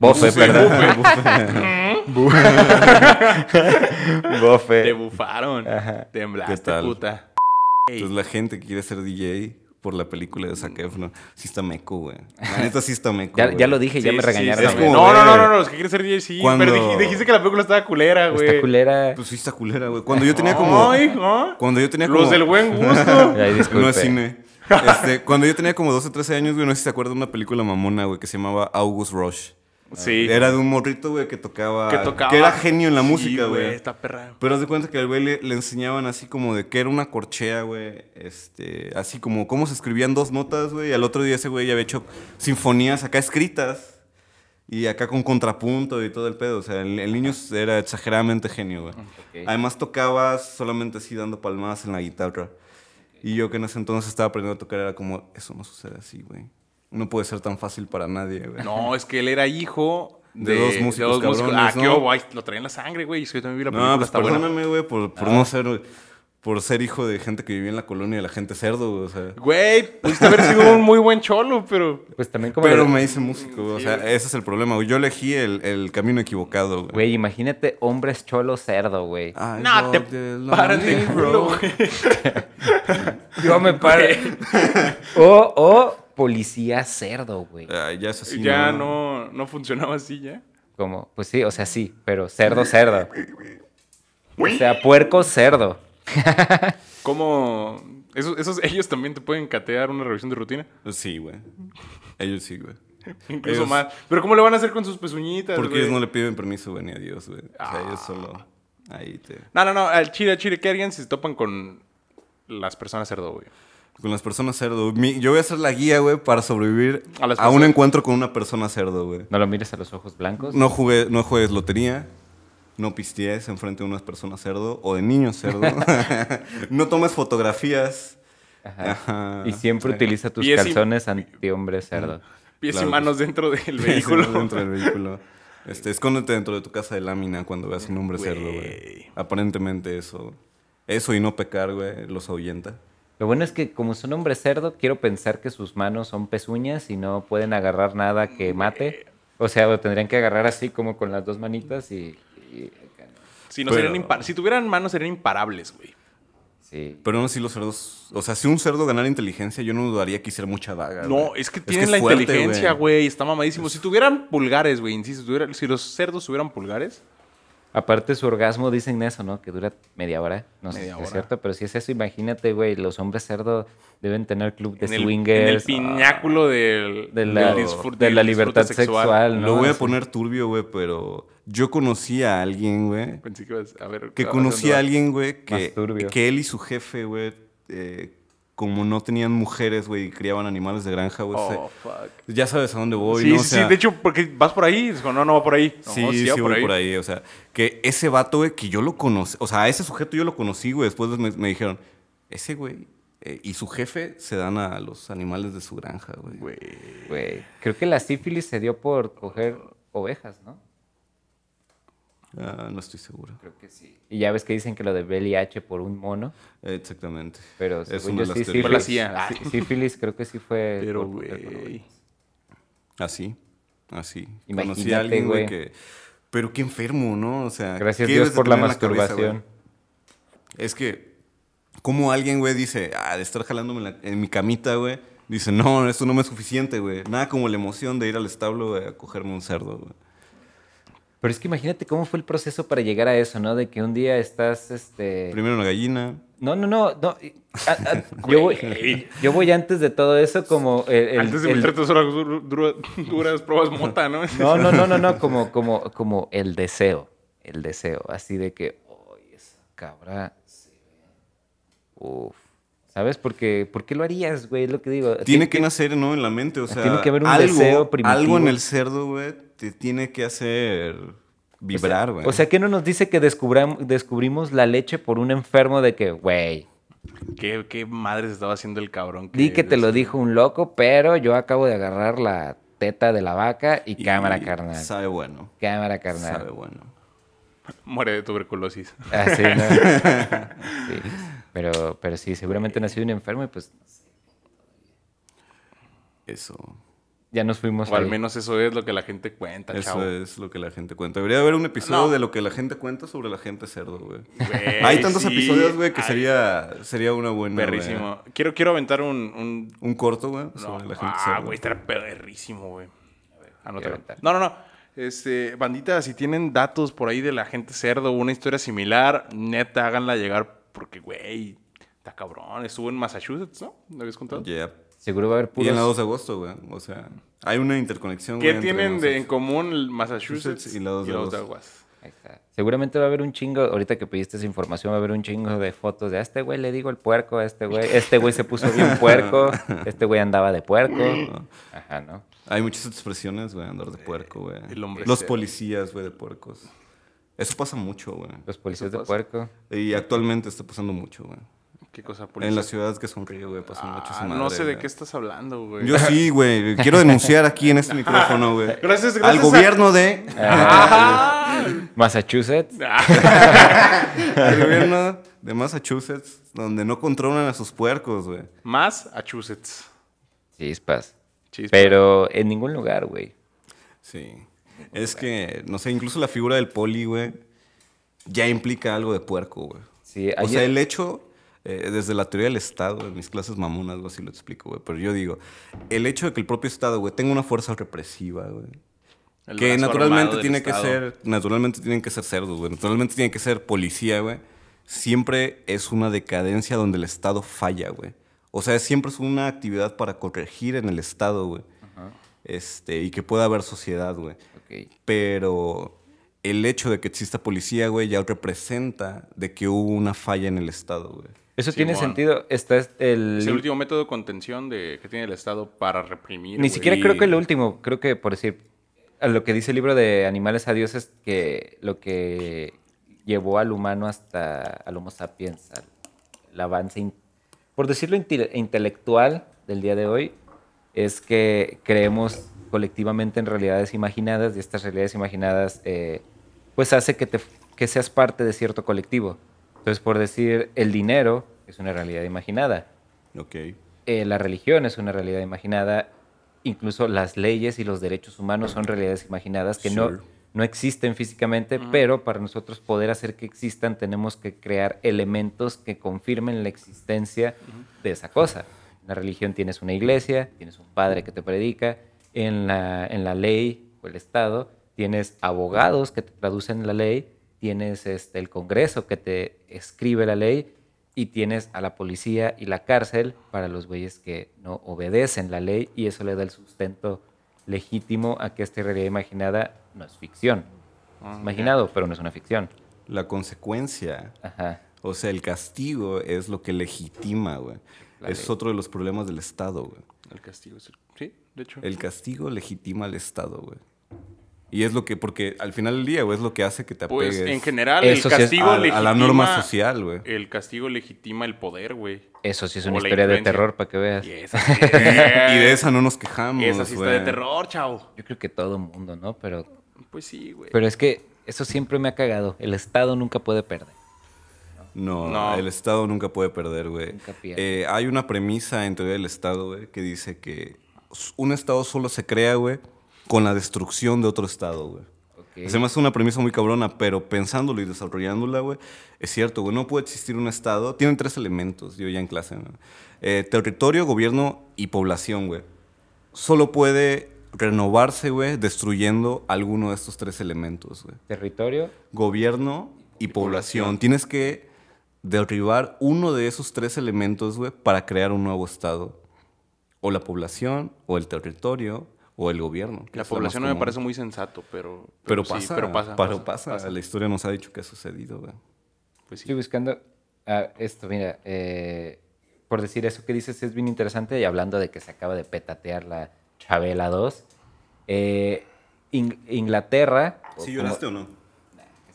Bofe, Bufe, perdón. bufe, *laughs* Te Bofe. bufaron. Temblaste, ¿Qué tal? puta. Entonces la gente que quiere ser DJ por la película de Zac Efron, sí está meco, güey. La neta sí está meco, Ya, lo dije, ya Sí, me sí, regañaron. sí, Es sí. güey. como- No, no, no, no, no. Los que quieren ser DJ sí. Cuando- Pero dij- dijiste que la película estaba culera, güey. Esta culera. Pues sí está culera, güey. Cuando yo tenía como... Ay, ¿no? Cuando yo tenía como... Los del buen gusto. *laughs* Ay. No es cine. Este, cuando yo tenía como 12, 13 años, güey, no sé si se acuerdan de una película mamona, güey, que se llamaba August Rush. Sí. Era de un morrito, güey, que tocaba... que tocaba. Que era genio en la Sí, música, güey. Está perra. Pero haz de cuenta que al güey le, le enseñaban así como de que era una corchea, güey. Este, así como cómo se escribían dos notas, güey. Y al otro día ese güey ya había hecho sinfonías acá escritas. Y acá con contrapunto y todo el pedo. O sea, el, el niño era exageradamente genio, güey. Además tocaba solamente así dando palmadas en la guitarra. Y yo que en ese entonces estaba aprendiendo a tocar era como, eso no sucede así, güey. No puede ser tan fácil para nadie, güey. No, es que él era hijo de, De dos músicos cabrones, Ah, qué ¿no? hubo, ay, lo traía en la sangre, güey. Es que yo también vi la No, película, pues está buena. perdóname, güey, por, por no ser... Por ser hijo de gente que vivía en la colonia de la gente cerdo, güey, o sea... Güey, pudiste haber sido un muy buen cholo, pero... Pues también como... Pero me hice músico, güey, o sea, ese es el problema, güey. Yo elegí el, el camino equivocado, güey. Güey, imagínate hombres cholo cerdo, güey. I No, te párate, güey. *laughs* Yo me paro. *laughs* o, o policía cerdo, güey. Ya es así, ya no, no funcionaba así, ya. Como, pues sí, o sea, sí, pero cerdo, cerdo. O sea, puerco, cerdo. ¿Cómo...? Esos, esos, ellos también te pueden catear una revisión de rutina. Sí, güey. Ellos sí, güey. Incluso Ellos- más. Pero ¿cómo le van a hacer con sus pezuñitas, Porque ellos no le piden permiso, güey, ni a Dios, güey. O sea, Ah. ellos solo... Ahí te... No, no, no. Al chile, al chile, ¿qué harían si se topan con las personas cerdo, güey? Con las personas cerdo. Mi- yo voy a ser la guía, güey, para sobrevivir A un encuentro con una persona cerdo, güey. No lo mires a los ojos blancos. No jugué, no juegues lotería. No pistees enfrente de unas personas cerdo o de niños cerdo. *laughs* *laughs* no tomes fotografías. Ajá. Ajá. Y siempre utiliza tus Pies y- calzones anti-hombre cerdo. *laughs* Pies Claro, y manos dentro del vehículo. dentro del vehículo. Este, escóndete dentro de tu casa de lámina cuando veas un hombre cerdo, güey. Güey. Aparentemente eso. Eso y no pecar, güey, los ahuyenta. Lo bueno es que como son hombres cerdo, quiero pensar que sus manos son pezuñas y no pueden agarrar nada que mate. O sea, lo tendrían que agarrar así como con las dos manitas y... y- Si, no Pero- serían si tuvieran manos, serían imparables, güey. sí. Pero no si los cerdos. O sea, si un cerdo ganara inteligencia, yo no dudaría que hiciera mucha daga. No, güey. es que tienen la es fuerte, inteligencia, güey. Está mamadísimo. Si tuvieran pulgares, güey, insisto, si, tuviera- si los cerdos tuvieran pulgares, Aparte su orgasmo dicen eso, ¿no? Que dura media hora. No sé si es cierto, pero si es eso, imagínate, güey, los hombres cerdo deben tener club de en el, swingers. en el pináculo del, de la, del disfrut- de la disfrute libertad sexual, ¿no? Lo voy a poner turbio, güey, pero yo conocí a alguien, güey, Pensé que ibas a ver. que conocí a alguien, güey, que, que él y su jefe, güey, eh, como no tenían mujeres, güey, y criaban animales de granja, güey. Oh, se- fuck. Ya sabes a dónde voy, sí, ¿no? O sí, sea, sí, de hecho, porque vas por ahí. Digo, no, no va por ahí. No, Sí, sí, va voy por ahí. O sea, que ese vato, güey, que yo lo conocí. O sea, a ese sujeto yo lo conocí, güey. Después me, me dijeron, ese güey eh, y su jefe se dan a los animales de su granja. Güey. Güey, creo que la sífilis se dio por coger ovejas, ¿no? Ah, no estoy seguro. Creo que sí. Y ya ves que dicen que lo de VIH por un mono, Exactamente. pero Es según una yo de sí, la CIA. sí, sífilis creo que sí fue Pero, güey. Así, así. Conocí Imagínate, a alguien, güey, que... Pero qué enfermo, ¿no? O sea... Gracias ¿qué Dios por la cabeza, masturbación. es que, como alguien, güey, dice, ah, de estar jalándome en, la- en mi camita, güey, dice, no, esto no me es suficiente, güey. Nada como la emoción de ir al establo güey, a cogerme un cerdo, güey. Pero es que imagínate cómo fue el proceso para llegar a eso, ¿no? De que un día estás, este... Primero una gallina. No, no, no, no. a- a- *laughs* yo, voy, yo voy antes de todo eso como... el- el- Antes de el- meter tus horas dur- dura- duras pruebas mota, ¿no? *laughs* No, no, no, no, no, como, como, como el deseo, el deseo, así de que, ¡ay, esa cabra se! Uf. ¿Sabes? Porque, ¿por qué lo harías, güey? Es lo que digo. Tiene que nacer, ¿no? En la mente, o sea... Tiene que haber un algo, deseo primitivo. Algo en el cerdo, güey, te tiene que hacer vibrar, güey. O sea, ¿qué no nos dice que descubrimos la leche por un enfermo de que, güey, ¿Qué, qué madres estaba haciendo el cabrón? di que te lo dijo un loco, pero yo acabo de agarrar la teta de la vaca y, Y cámara carnal. Sabe bueno. Cámara carnal. Sabe bueno. Muere de tuberculosis. Así, ¿no? *laughs* Sí. Pero, pero sí, seguramente nació un enfermo y pues Eso. Ya nos fuimos O al menos eso es lo que la gente cuenta, Eso chavo. es lo que la gente cuenta. Debería haber un episodio No. de lo que la gente cuenta sobre la gente cerdo, güey. Hay tantos sí. episodios, güey, que Ay, sería, sería una buena. Perrísimo. Quiero, quiero aventar un... un- corto, güey, No, sobre la gente ah, cerdo. güey, estará perrísimo, güey. A ver, anótalo. aventar. No, no, no. Este, bandita, si tienen datos por ahí de la gente cerdo, una historia similar, neta, háganla llegar porque, güey, está cabrón. Estuvo en Massachusetts, ¿no? ¿Lo habías contado? Yeah. Seguro va a haber Y en la puros... 2 de agosto, güey. O sea, hay una interconexión, ¿Qué güey, entre tienen de, en nosotros. común Massachusetts y la dos de los agosto. aguas? Ahí está. Seguramente va a haber un chingo, ahorita que pediste esa información, va a haber un chingo de fotos de a este güey le digo el puerco, a este güey, este güey se puso bien puerco, *laughs* este güey andaba de puerco. Ajá, ¿no? Hay muchas expresiones, güey, andar de puerco, güey. el hombre Los policías, güey, de puercos. Eso pasa mucho, güey. Los policías Eso de pasa. puerco. Y actualmente está pasando mucho, güey. ¿Qué cosa, En policía? las ciudades que sonríe, güey, pasa mucho Ah, no sé de güey. qué estás hablando, güey. Yo sí, *laughs* güey. Quiero denunciar aquí en este micrófono, güey. *laughs* Gracias, Al gracias a- gobierno de... Massachusetts. *laughs* al gobierno de Massachusetts, donde no controlan a sus puercos, güey. Massachusetts. Chispas. Chispa. Pero en ningún lugar, güey. Sí. Es que, no sé, incluso la figura del poli, güey, ya implica algo de puerco, güey. Sí, O sea, el hecho, eh, desde la teoría del Estado, en mis clases mamonas, algo así lo explico, güey. Pero yo digo, el hecho de que el propio Estado, güey, tenga una fuerza represiva, güey. Que naturalmente tiene que ser, naturalmente tienen que ser cerdos, güey. Naturalmente tiene que ser policía, güey. Siempre es una decadencia donde el Estado falla, güey. O sea, siempre es una actividad para corregir en el Estado, güey. Este, y que pueda haber sociedad, güey. Pero el hecho de que exista policía, güey, ya representa de que hubo una falla en el Estado, güey. Eso tiene sentido. Está el... Es el último método de contención de, que tiene el Estado para reprimir. Ni siquiera creo que lo último, creo que por decir, a lo que dice el libro de Animales a Dios es que lo que llevó al humano hasta al Homo sapiens, al el avance, in- por decirlo inte- intelectual del día de hoy, es que creemos colectivamente en realidades imaginadas y estas realidades imaginadas eh, pues hace que, te, que seas parte de cierto colectivo. Entonces, por decir, el dinero es una realidad imaginada Ok. eh, la religión es una realidad imaginada, incluso las leyes y los derechos humanos son realidades imaginadas que Sure. no, no existen físicamente, pero para nosotros poder hacer que existan tenemos que crear elementos que confirmen la existencia de esa cosa. En la religión tienes una iglesia, tienes un padre que te predica, en la, en la ley o el Estado tienes abogados que te traducen la ley, tienes este, el Congreso que te escribe la ley y tienes a la policía y la cárcel para los güeyes que no obedecen la ley y eso le da el sustento legítimo a que esta realidad imaginada no es ficción. Ah, Es imaginado, pero no es una ficción. La consecuencia Ajá. O sea, el castigo es lo que legitima, güey. La Es ley. otro de los problemas del Estado, güey. El castigo es el- Sí, de hecho. El castigo legitima al Estado, güey. Y es lo que, porque al final del día, güey, es lo que hace que te apegues Pues en general, Eso el sí es- castigo a, a legitima. la norma social, güey. El castigo legitima el poder, güey. Eso sí es O una la historia de influencia. terror para que veas. Y esa sí. *laughs* Y de esa no nos quejamos, Esa sí está güey. de terror, chavo. Yo creo que todo mundo, ¿no? Pero, Pues sí, güey. pero es que eso siempre me ha cagado. El Estado nunca puede perder. No, No. el Estado nunca puede perder, güey. Nunca pierde. Eh, hay una premisa en teoría del Estado, güey, que dice que s- un Estado solo se crea, güey, con la destrucción de otro Estado, güey. Ok. Se me hace una premisa muy cabrona, pero pensándolo y desarrollándola, güey, es cierto, güey, no puede existir un Estado. Tienen tres elementos, yo ya en clase, ¿no? Eh, territorio, gobierno y población, güey. Solo puede renovarse, güey, destruyendo alguno de estos tres elementos, güey Territorio. gobierno y población. Tienes que derribar uno de esos tres elementos, güey, para crear un nuevo estado. O la población, o el territorio, o el gobierno. La población no me parece muy sensato, pero. Pero, sí, pasa, pero pasa. pero pasa, pasa. La historia nos ha dicho que ha sucedido. Pues sí. Estoy buscando ah, esto, mira, eh, por decir eso que dices es bien interesante y hablando de que se acaba de petatear la Chabela 2. eh, In- Inglaterra... o ¿Sí como- lloraste o no?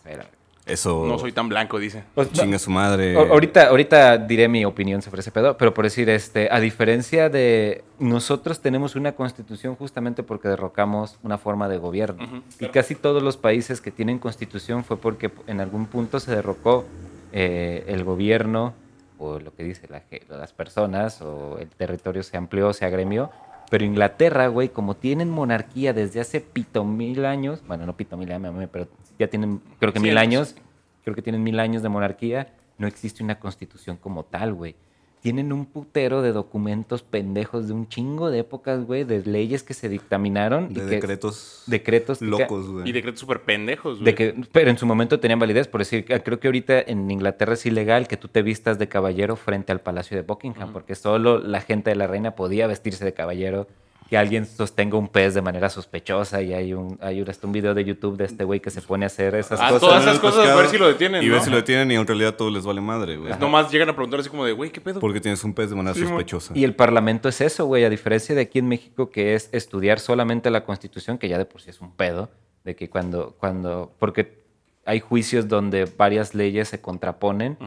que Eso. No soy tan blanco, dice. Pues, Chinga su madre. ahorita, ahorita diré mi opinión sobre ese pedo, pero por decir, este, a diferencia de nosotros tenemos una constitución justamente porque derrocamos una forma de gobierno. Y casi todos los países que tienen constitución fue porque en algún punto se derrocó eh, el gobierno o lo que dice la las personas o el territorio se amplió, se agremió. Pero Inglaterra, güey, como tienen monarquía desde hace pito mil años, bueno, no pito mil años, pero ya tienen, creo que mil años, creo que tienen mil años de monarquía, no existe una constitución como tal, güey. Tienen un putero de documentos pendejos de un chingo de épocas, güey, de leyes que se dictaminaron. y de que- decretos decretos locos, güey. Y decretos súper pendejos, güey. de que, pero en su momento tenían validez, por decir, ah, creo que ahorita en Inglaterra es ilegal que tú te vistas de caballero frente al Palacio de Buckingham, porque solo la gente de la reina podía vestirse de caballero, que alguien sostenga un pez de manera sospechosa y hay un, hay un, hasta un video de YouTube de este güey que se pone a hacer esas Ah, cosas. todas esas cosas, a ver si lo detienen, Y ¿no? ver si lo detienen y en realidad todo les vale madre, güey. Nomás llegan a preguntar así como de, güey, ¿qué pedo? Porque tienes un pez de manera Sí, sospechosa. Y el Parlamento es eso, güey, a diferencia de aquí en México, que es estudiar solamente la Constitución, que ya de por sí es un pedo, de que cuando, cuando, porque hay juicios donde varias leyes se contraponen.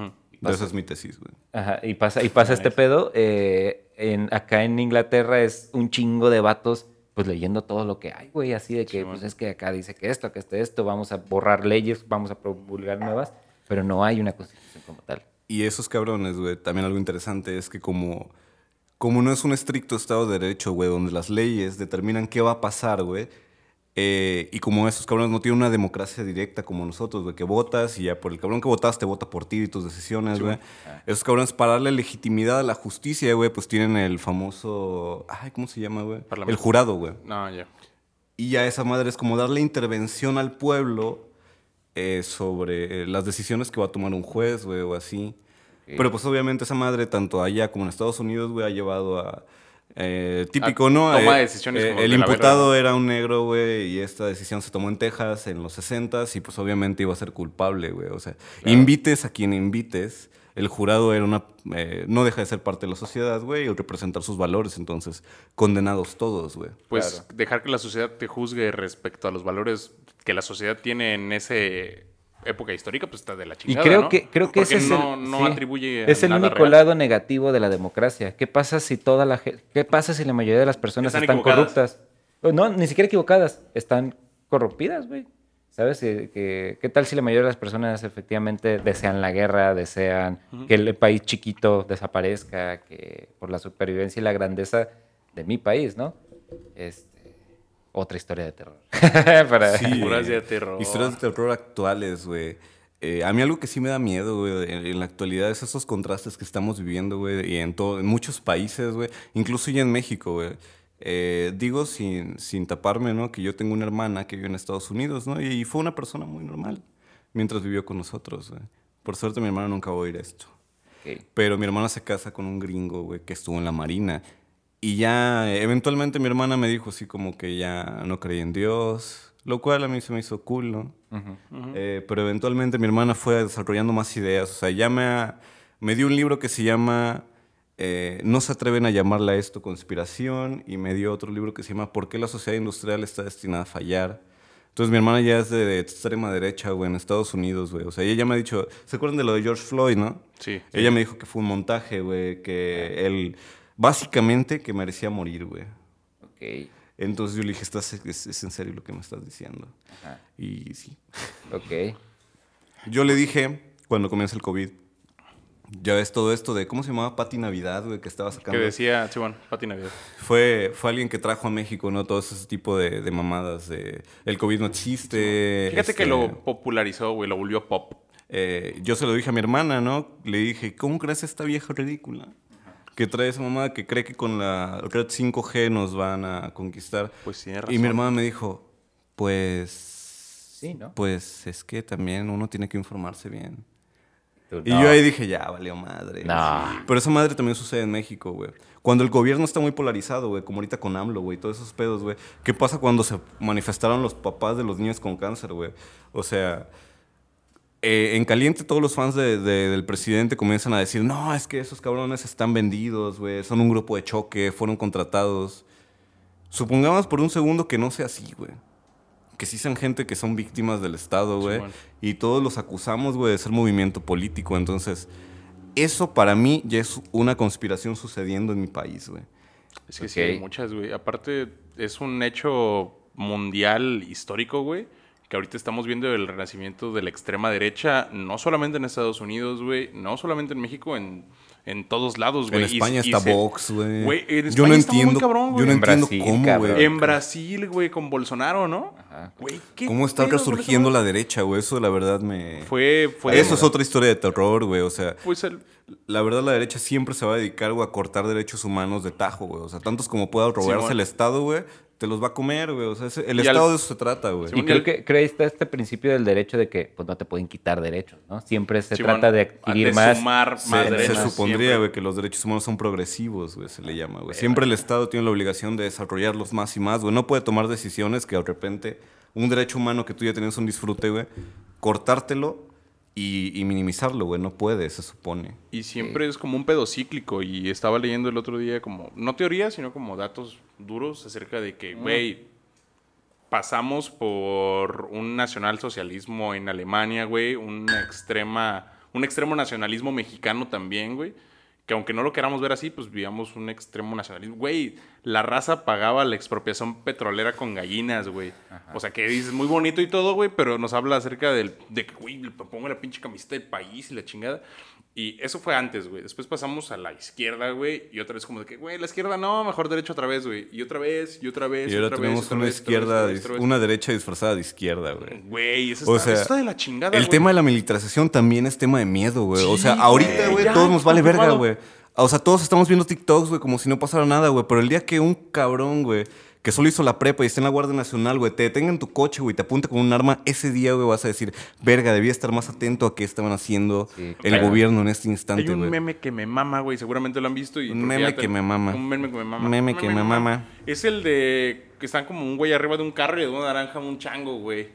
Esa es mi tesis, güey. ajá, y pasa, y pasa este pedo, eh, en, acá en Inglaterra es un chingo de vatos, pues leyendo todo lo que hay, güey, así de que, Sí, pues man. es que acá dice que esto, que este, esto, vamos a borrar leyes, vamos a promulgar nuevas, pero no hay una Constitución como tal. Y esos cabrones, güey, también algo interesante es que como, como no es un estricto Estado de Derecho, güey, donde las leyes determinan qué va a pasar, güey, eh, y como esos cabrones no tienen una democracia directa como nosotros, güey, que votas y ya por el cabrón que votaste vota por ti y tus decisiones, güey. Esos cabrones para darle legitimidad a la justicia, güey, pues tienen el famoso, ay, ¿cómo se llama, güey? El jurado, güey. No, ya. Y ya esa madre es como darle intervención al pueblo eh, sobre eh, las decisiones que va a tomar un juez, güey, o así. Pero pues obviamente esa madre, tanto allá como en Estados Unidos, güey, ha llevado a... eh, típico, A ¿no? toma Eh, de decisiones eh, como el de imputado era un negro, güey, y esta decisión se tomó en Texas en los 60 y pues obviamente iba a ser culpable, güey. O sea, invites a quien invites. El jurado era una... eh, no deja de ser parte de la sociedad, güey, y representar sus valores. Entonces, condenados todos, güey. Pues dejar que la sociedad te juzgue respecto a los valores que la sociedad tiene en esa época histórica, pues está de la Y chingada, creo ¿no? que creo que Porque ese es no, el, no sí. atribuye es el nada único real. lado negativo de la democracia. ¿Qué pasa si toda la qué pasa si la mayoría de las personas Están corruptas? No, ni siquiera equivocadas, están corrompidas, güey. ¿Sabes? Eh, que- ¿Qué tal si la mayoría de las personas efectivamente desean la guerra, desean que el país chiquito desaparezca, que por la supervivencia y la grandeza de mi país, ¿no? Este, otra historia de terror. *laughs* Para- Sí, Puras de terror. Historias de terror actuales, güey. Eh, a mí algo que sí me da miedo, güey, en, en la actualidad es esos contrastes que estamos viviendo, güey, y en, todo, en muchos países, güey, incluso ya en México, güey. Eh, digo sin, sin taparme, ¿no? Que yo tengo una hermana que vive en Estados Unidos, ¿no? Y, y fue una persona muy normal mientras vivió con nosotros, güey. Por suerte mi hermana nunca va a oír esto. Pero mi hermana se casa con un gringo, güey, que estuvo en la marina. Y ya, eventualmente mi hermana me dijo así como que ya no creía en Dios, lo cual a mí se me hizo cool, ¿no? Eh, pero eventualmente mi hermana fue desarrollando más ideas, o sea, ya me, ha- me dio un libro que se llama eh, No se atreven a llamarla esto conspiración y me dio otro libro que se llama ¿Por qué la sociedad industrial está destinada a fallar? Entonces mi hermana ya es de, de extrema derecha, güey, en Estados Unidos, güey. O sea, ella ya me ha dicho, ¿se acuerdan de lo de George Floyd, no? Sí. Ella me dijo que fue un montaje, güey, que él, básicamente, que merecía morir, güey. Ok, Entonces yo le dije, ¿Estás, es, es en serio lo que me estás diciendo? ajá, Y sí. ok. Yo le dije, cuando comienza el COVID, ya ves todo esto de, ¿cómo se llamaba? Pati Navidad, güey, que estaba Que sacando. decía, sí, bueno, Pati Navidad. Fue, fue alguien que trajo a México, ¿no? Todo ese tipo de, de mamadas de, el COVID no existe. Fíjate que este, lo popularizó, güey, lo volvió pop. eh, yo se lo dije a mi hermana, ¿no? Le dije, ¿cómo crees esta vieja ridícula? Que trae esa mamada que cree que con la red 5G nos van a conquistar. Pues tiene Y mi razón. hermana me dijo, pues... Sí, ¿no? Pues es que también uno tiene que informarse bien. Tú Y no. yo ahí dije, ya, valió madre. No. Pero esa madre también sucede en México, güey. Cuando el gobierno está muy polarizado, güey, como ahorita con AMLO, güey, todos esos pedos, güey. ¿Qué pasa cuando se manifestaron los papás de los niños con cáncer, güey? O sea, eh, en caliente todos los fans de- de- del presidente comienzan a decir, no, es que esos cabrones están vendidos, güey, son un grupo de choque, fueron contratados. Supongamos por un segundo que no sea así, güey. Que sí sean gente que son víctimas del Estado, güey. Simón. y todos los acusamos, güey, de ser movimiento político. Entonces, eso para mí ya es una conspiración sucediendo en mi país, güey. Es que sí, hay muchas, güey. Aparte, es un hecho mundial histórico, güey. Que ahorita estamos viendo el renacimiento de la extrema derecha, no solamente en Estados Unidos, güey, no solamente en México, en, en todos lados, güey. En España y está Vox, güey. Güey, en Yo España no está muy entiendo, cabrón, yo no En entiendo Brasil, cómo, güey. En Brasil, güey, con Bolsonaro, ¿no? Ajá. Güey, ¿qué ¿Cómo está resurgiendo la derecha, güey? Eso la verdad me... Fue, fue Eso es otra historia de terror, güey. O sea, Pues el, la verdad la derecha siempre se va a dedicar, güey, a cortar derechos humanos de tajo, güey. O sea, tantos como pueda robarse el Estado, güey, te los va a comer, güey. O sea, ese- el Y al- Estado de eso se trata, güey. Y creo el- que está este principio del derecho de que pues, no te pueden quitar derechos, ¿no? Siempre se Simón, trata de adquirir de más. sumar más Se, se derechos. supondría, siempre. güey, que los derechos humanos son progresivos, güey, se le llama, güey. Siempre el Estado tiene la obligación de desarrollarlos más y más, güey. No puede tomar decisiones que de repente un derecho humano que tú ya tienes un disfrute, güey, cortártelo y, y minimizarlo, güey. No puede, se supone. Y siempre es como un pedo cíclico. Y estaba leyendo el otro día como, no teorías, sino como datos duros acerca de que, güey, pasamos por un nacionalsocialismo en Alemania, güey, una extrema, un extremo nacionalismo mexicano también, güey. Que aunque no lo queramos ver así, pues vivíamos un extremo nacionalismo. Güey, la raza pagaba la expropiación petrolera con gallinas, güey. O sea, que dices muy bonito y todo, güey, pero nos habla acerca del, de que, güey, le pongo la pinche camiseta del país y la chingada. Y eso fue antes, güey. Después pasamos a la izquierda, güey. Y otra vez como de que, güey, la izquierda no, mejor derecho otra vez, güey. Y otra vez, y otra vez, Y ahora otra tenemos vez, una vez, izquierda, otra vez, otra una derecha disfrazada de izquierda, güey. Güey, eso, O está, sea, eso está de la chingada, El güey. tema de la militarización también es tema de miedo, güey. o sea, ahorita, güey, todos nos vale verga, güey. O sea, todos estamos viendo TikToks, güey, como si no pasara nada, güey. Pero el día que un cabrón, güey, que solo hizo la prepa y está en la Guardia Nacional, güey, te detenga en tu coche, güey, te apunta con un arma, ese día, güey, vas a decir, verga, debía estar más atento a qué estaban haciendo Sí, el claro. gobierno en este Hay instante, un güey. meme que me mama, güey. Seguramente lo han visto. Y Un meme que me mama. Un meme que me mama. Meme Un que me mama. Es el de que están como un güey arriba de un carro y de una naranja un chango, güey.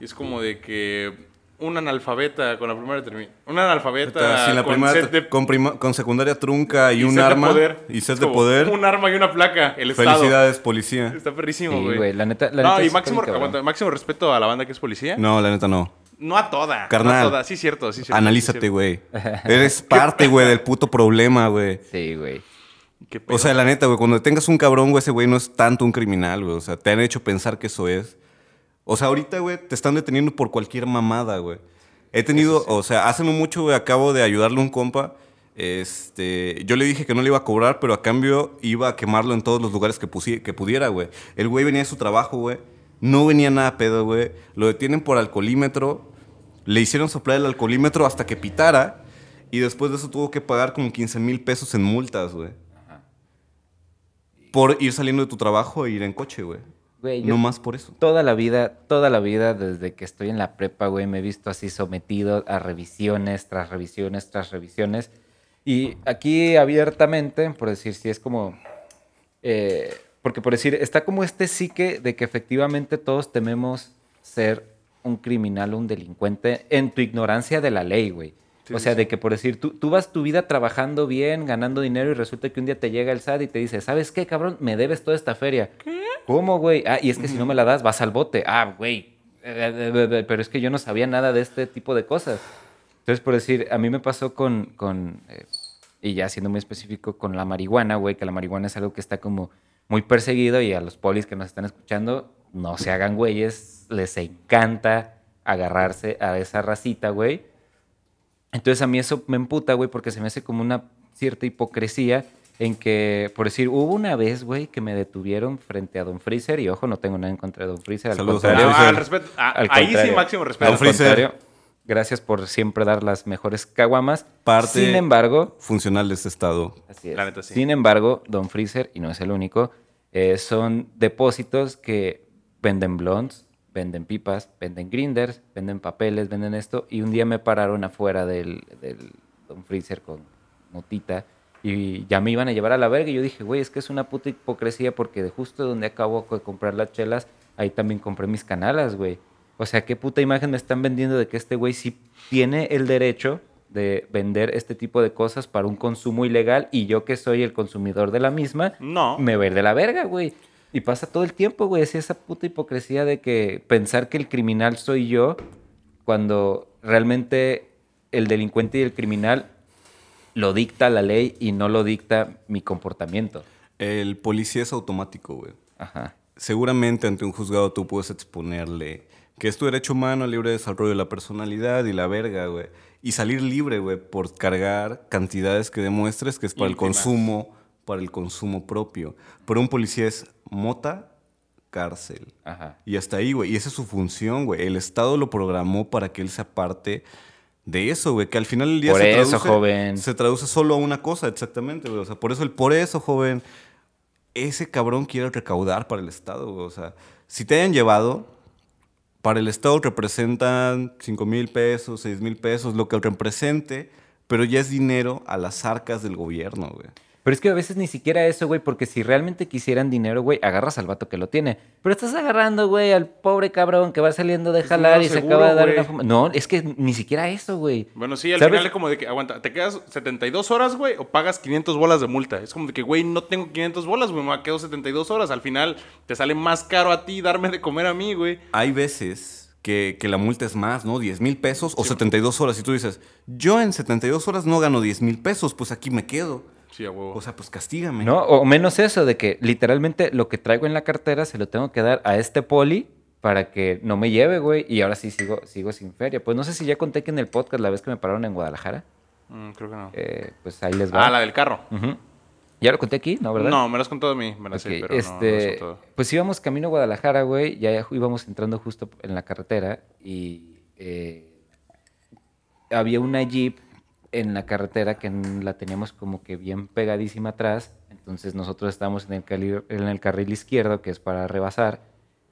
Y es como de que un analfabeta con la primera termi- Un analfabeta la con primaria, set de- con, prima- con secundaria trunca y, y un set de arma poder. y set de poder. Un arma y una placa. El Estado. Felicidades, policía. Está perrísimo, güey. la neta- la no, neta y máximo, aguanta, respeto a la banda que es policía. No, la neta no. No a toda. No Carnal. a toda. Sí, cierto. Sí, cierto, Analízate, güey. Eres parte, güey, del puto problema, güey. Sí, güey. O sea, la neta, güey, cuando tengas un cabrón, güey, ese güey no es tanto un criminal, güey. O sea, te han hecho pensar que eso es. O sea, ahorita, güey, te están deteniendo por cualquier mamada, güey. He tenido, o sea, hace no mucho, güey, acabo de ayudarle a un compa. Este, yo le dije que no le iba a cobrar, pero a cambio iba a quemarlo en todos los lugares que, que pudiera, güey. El güey venía de su trabajo, güey. No venía nada pedo, güey. Lo detienen por alcoholímetro. Le hicieron soplar el alcoholímetro hasta que pitara. Y después de eso tuvo que pagar como 15 mil pesos en multas, güey. Por ir saliendo de tu trabajo e ir en coche, güey. Güey, No más por eso. toda la vida, toda la vida, desde que estoy en la prepa, güey, me he visto así sometido a revisiones, tras revisiones, tras revisiones. Y aquí abiertamente, por decir, si es como... eh, porque por decir, está como este psique de que efectivamente todos tememos ser un criminal o un delincuente en tu ignorancia de la ley, güey. Sí, o sea, sí. de que por decir, tú, tú vas tu vida trabajando bien, ganando dinero y resulta que un día te llega el SAT y te dice, ¿sabes qué, cabrón? Me debes toda esta feria. ¿Qué? ¿Cómo, güey? Ah, y es que si no me la das, vas al bote. Ah, güey. Eh, eh, eh, Pero es que yo no sabía nada de este tipo de cosas. Entonces, por decir, a mí me pasó con, con eh, y ya siendo muy específico, con la marihuana, güey, que la marihuana es algo que está como muy perseguido y a los polis que nos están escuchando, no se hagan güeyes, les encanta agarrarse a esa racita, güey. Entonces a mí eso me emputa, güey, porque se me hace como una cierta hipocresía en que, por decir, hubo una vez, güey, que me detuvieron frente a Don Freezer y ojo, no tengo nada en contra de Don Freezer, al Saludos a contrario. Don Ah, Freezer. al respeto. Ah, Al ahí sí, máximo respeto. Don Freezer. Al contrario, gracias por siempre dar las mejores caguamas. Parte- Sin embargo, Funcional de este estado. Así es. La neta, sí. Sin embargo, Don Freezer, y no es el único, eh, son depósitos que venden blondes, venden pipas, venden grinders, venden papeles, venden esto. Y un día me pararon afuera del, del Freezer con motita y ya me iban a llevar a la verga. Y yo dije, güey, es que es una puta hipocresía porque de justo donde acabo de comprar las chelas, ahí también compré mis canalas, güey. O sea, qué puta imagen me están vendiendo de que este güey sí tiene el derecho de vender este tipo de cosas para un consumo ilegal y yo que soy el consumidor de la misma, No. me ver de la verga, güey. Y pasa todo el tiempo, güey, así esa puta hipocresía de que pensar que el criminal soy yo cuando realmente el delincuente y el criminal lo dicta la ley y no lo dicta mi comportamiento. El policía es automático, güey. Ajá. Seguramente ante un juzgado tú puedes exponerle que es tu derecho humano, libre desarrollo de la personalidad y la verga, güey. Y salir libre, güey, por cargar cantidades que demuestres que es para el consumo, para el consumo propio. Pero un policía es mota, cárcel. Ajá. Y hasta ahí, güey. Y esa es su función, güey. El Estado lo programó para que él sea parte de eso, güey. Que al final del día Por se eso, traduce, joven. Se traduce solo a una cosa, exactamente, güey. O sea, por eso el por eso, joven. Ese cabrón quiere recaudar para el Estado, güey. O sea, si te hayan llevado, para el Estado representan 5 mil pesos, 6 mil pesos, lo que represente, pero ya es dinero a las arcas del gobierno, güey. Pero es que a veces ni siquiera eso, güey, porque si realmente quisieran dinero, güey, agarras al vato que lo tiene. Pero estás agarrando, güey, al pobre cabrón que va saliendo de jalar y se acaba de dar güey. una fuma- No, es que ni siquiera eso, güey. Bueno, sí, al ¿Sabes? final es como de que, aguanta, ¿te quedas 72 horas, güey? ¿O pagas 500 bolas de multa? Es como de que, güey, no tengo 500 bolas, güey, me quedo 72 horas. Al final te sale más caro a ti darme de comer a mí, güey. hay veces que, que la multa es más, ¿no? 10 mil pesos o 72 horas. Y tú dices, yo en 72 horas no gano 10 mil pesos, pues aquí me quedo. Sí, a huevo. O sea, pues castígame. No, o menos eso, de que literalmente lo que traigo en la cartera se lo tengo que dar a este poli para que no me lleve, güey. Y ahora sí sigo, sigo sin feria. Pues no sé si ya conté que en el podcast la vez que me pararon en Guadalajara. Mm, creo que no. eh, pues ahí les va. Ah, la del carro. Ya lo conté aquí, ¿no? ¿Verdad? No, me lo has contado a mí, me la sé, Ok, pero no- no, este, sé todo. pues íbamos camino a Guadalajara, güey, ya íbamos entrando justo en la carretera y eh, había una jeep en la carretera que la teníamos como que bien pegadísima atrás, entonces nosotros estábamos en el, carril izquierdo, que es para rebasar,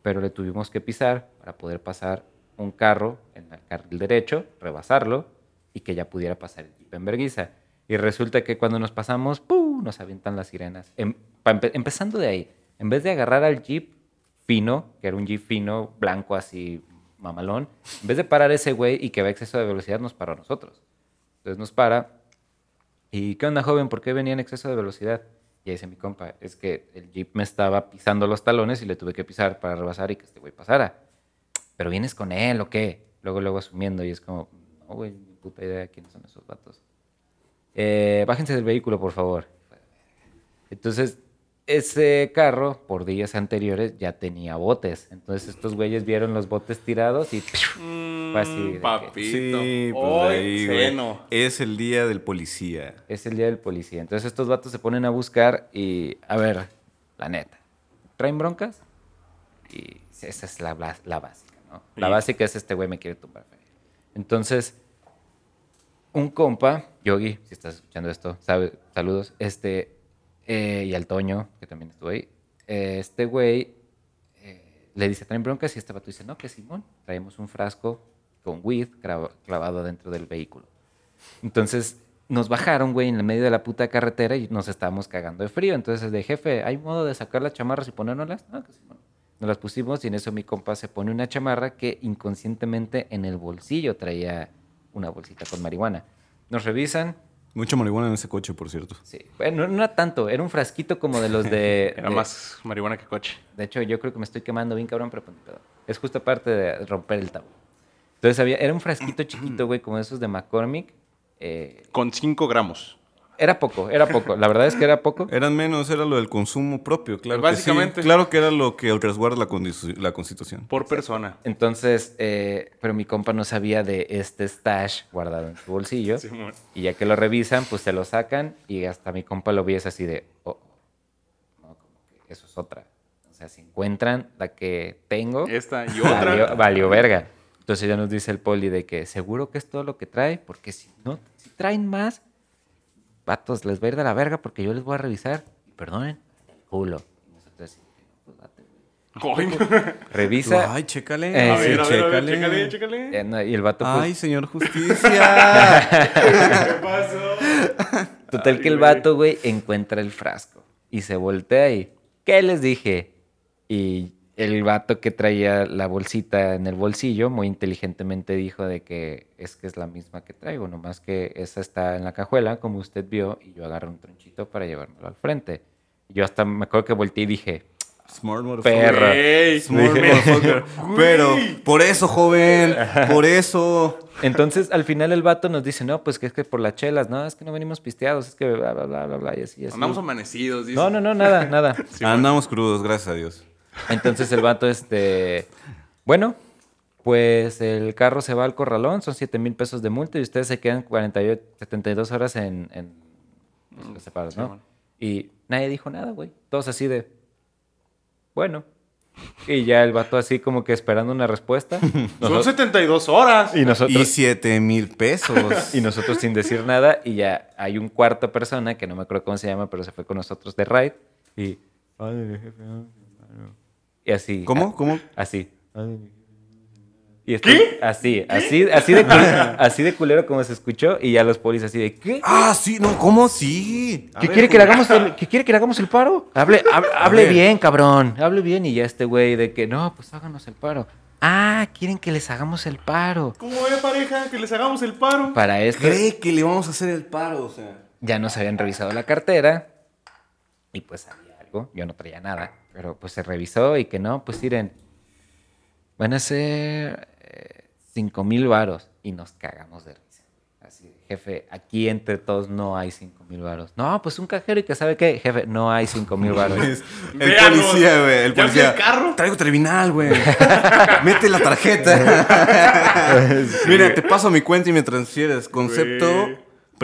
pero le tuvimos que pisar para poder pasar un carro en el carril derecho, rebasarlo y que ya pudiera pasar el jeep en verguiza. Y resulta que cuando nos pasamos, ¡pum! nos avientan las sirenas. Em- empezando de ahí, en vez de agarrar al jeep fino, que era un jeep fino, blanco así, mamalón, en vez de parar ese güey y que va exceso de velocidad, nos paró a nosotros. Entonces nos para. ¿Y qué onda, joven? ¿Por qué venía en exceso de velocidad? Y ahí dice mi compa, es que el jeep me estaba pisando los talones y le tuve que pisar para rebasar y que este güey pasara. ¿Pero vienes con él o qué? Luego, luego asumiendo y es como, no, güey, puta idea de quiénes son esos vatos. Eh, bájense del vehículo, por favor. Entonces, ese carro, por días anteriores, ya tenía botes. Entonces, estos güeyes vieron los botes tirados y fue así de que- Mm, papito. Sí, pues Hoy ahí. Es el día del policía. es el día del policía. Entonces, estos vatos se ponen a buscar y, a ver, la neta, ¿traen broncas? Y esa es la, la básica, ¿no? La básica es este güey me quiere tumbar. Entonces, un compa, Yogi, si estás escuchando esto, sabe, saludos, este, eh, y al Toño, que también estuvo ahí, eh, este güey eh, le dice, ¿traen broncas? Y este vato dice, no, que Simón, traemos un frasco con weed clavado dentro del vehículo. Entonces, nos bajaron, güey, en el medio de la puta carretera y nos estábamos cagando de frío. Entonces, de jefe, ¿hay modo de sacar las chamarras y ponérnoslas? No, que bueno. Nos las pusimos y en eso mi compa se pone una chamarra que inconscientemente en el bolsillo traía una bolsita con marihuana. Nos revisan. Mucha marihuana en ese coche, por cierto. Sí. Bueno, no era tanto, era un frasquito como de los de. *laughs* Era de- más marihuana que coche. De hecho, yo creo que me estoy quemando bien cabrón, pero pues, ni pedo. es justo parte de romper el tabú. Entonces había, era un frasquito *clears throat* chiquito, güey, como esos de McCormick. Eh, Con 5 gramos. Era poco, era poco. La verdad es que era poco. Eran menos, era lo del consumo propio, claro Básicamente. que sí. Claro que era lo que resguarda la, la Constitución. Por persona. Entonces, eh, pero mi compa no sabía de este stash guardado en su bolsillo. Sí. Y ya que lo revisan, pues se lo sacan y hasta mi compa lo vi es así de, oh, no, como que eso es otra. O sea, si encuentran la que tengo, Esta y otra. valió, *laughs* valió verga. Entonces ya nos dice el poli de que seguro que es todo lo que trae, porque si no, si traen más, vatos, les va a ir de la verga porque yo les voy a revisar. Perdonen, el culo. Así, pues, date, güey. Coño. Revisa. Ay, chécale. Eh, A sí, ver, a ver, a ver, chécale. chécale, chécale. eh, no, y el vato, pues, Ay, señor justicia. *laughs* ¿Qué pasó? Total Ay, que el vato, güey, encuentra el frasco y se voltea y, ¿qué les dije? Y el vato que traía la bolsita en el bolsillo muy inteligentemente dijo de que es que es la misma que traigo, nomás que esa está en la cajuela, como usted vio, y yo agarré un tronchito para llevármelo al frente. Yo hasta me acuerdo que volteé y dije, Smart motherfucker. Perro. Güey. Smart motherfucker. Pero, por eso, joven. Por eso. Entonces, al final el vato nos dice, no, pues que es que por las chelas, no, es que no venimos pisteados, es que bla, bla, bla, bla, bla, y así, así. Andamos amanecidos, dice. No, no, no, nada, nada. *laughs* Sí, Andamos crudos, gracias a Dios. Entonces el vato, este, bueno, pues el carro se va al corralón, son 7 mil pesos de multa y ustedes se quedan 48, 72 horas en, en pues, los separados, ¿no? Simón. Y nadie dijo nada, güey. Todos así de, bueno. Y ya el vato así como que esperando una respuesta. *laughs* Son Nosotros- 72 horas. y Y nosotros, 7 mil pesos. *laughs* y nosotros sin decir nada. Y ya hay un cuarto persona, que no me acuerdo cómo se llama, pero se fue con nosotros de ride. Y, y así. ¿Cómo? ¿Cómo? Así. Y esto- Así, así, así de, cul- así de culero como se escuchó y ya los polis así de ¿qué? Ah, sí, no, ¿cómo sí? ¿Qué ver, quiere que le hagamos el, ¿qué quiere que le hagamos el paro? Hable, hable, bien, cabrón. Hable bien y ya este güey de que no, pues háganos el paro. Ah, quieren que les hagamos el paro. ¿Cómo ve, pareja? Que les hagamos el paro. Para esto Cree que le vamos a hacer el paro, o sea. ya nos habían revisado la cartera y pues Yo no traía nada, pero pues se revisó y que no, pues miren, van a ser eh, cinco mil varos y nos cagamos de risa. Así, jefe, aquí entre todos no hay cinco mil varos. No, pues un cajero y que sabe qué, jefe, no hay cinco mil varos. *laughs* El Véanos. policía, güey. El ¿Ya policía. el carro? Traigo terminal, güey. *laughs* Mete la tarjeta. *laughs* Mira, te paso mi cuenta y me transfieres. Concepto.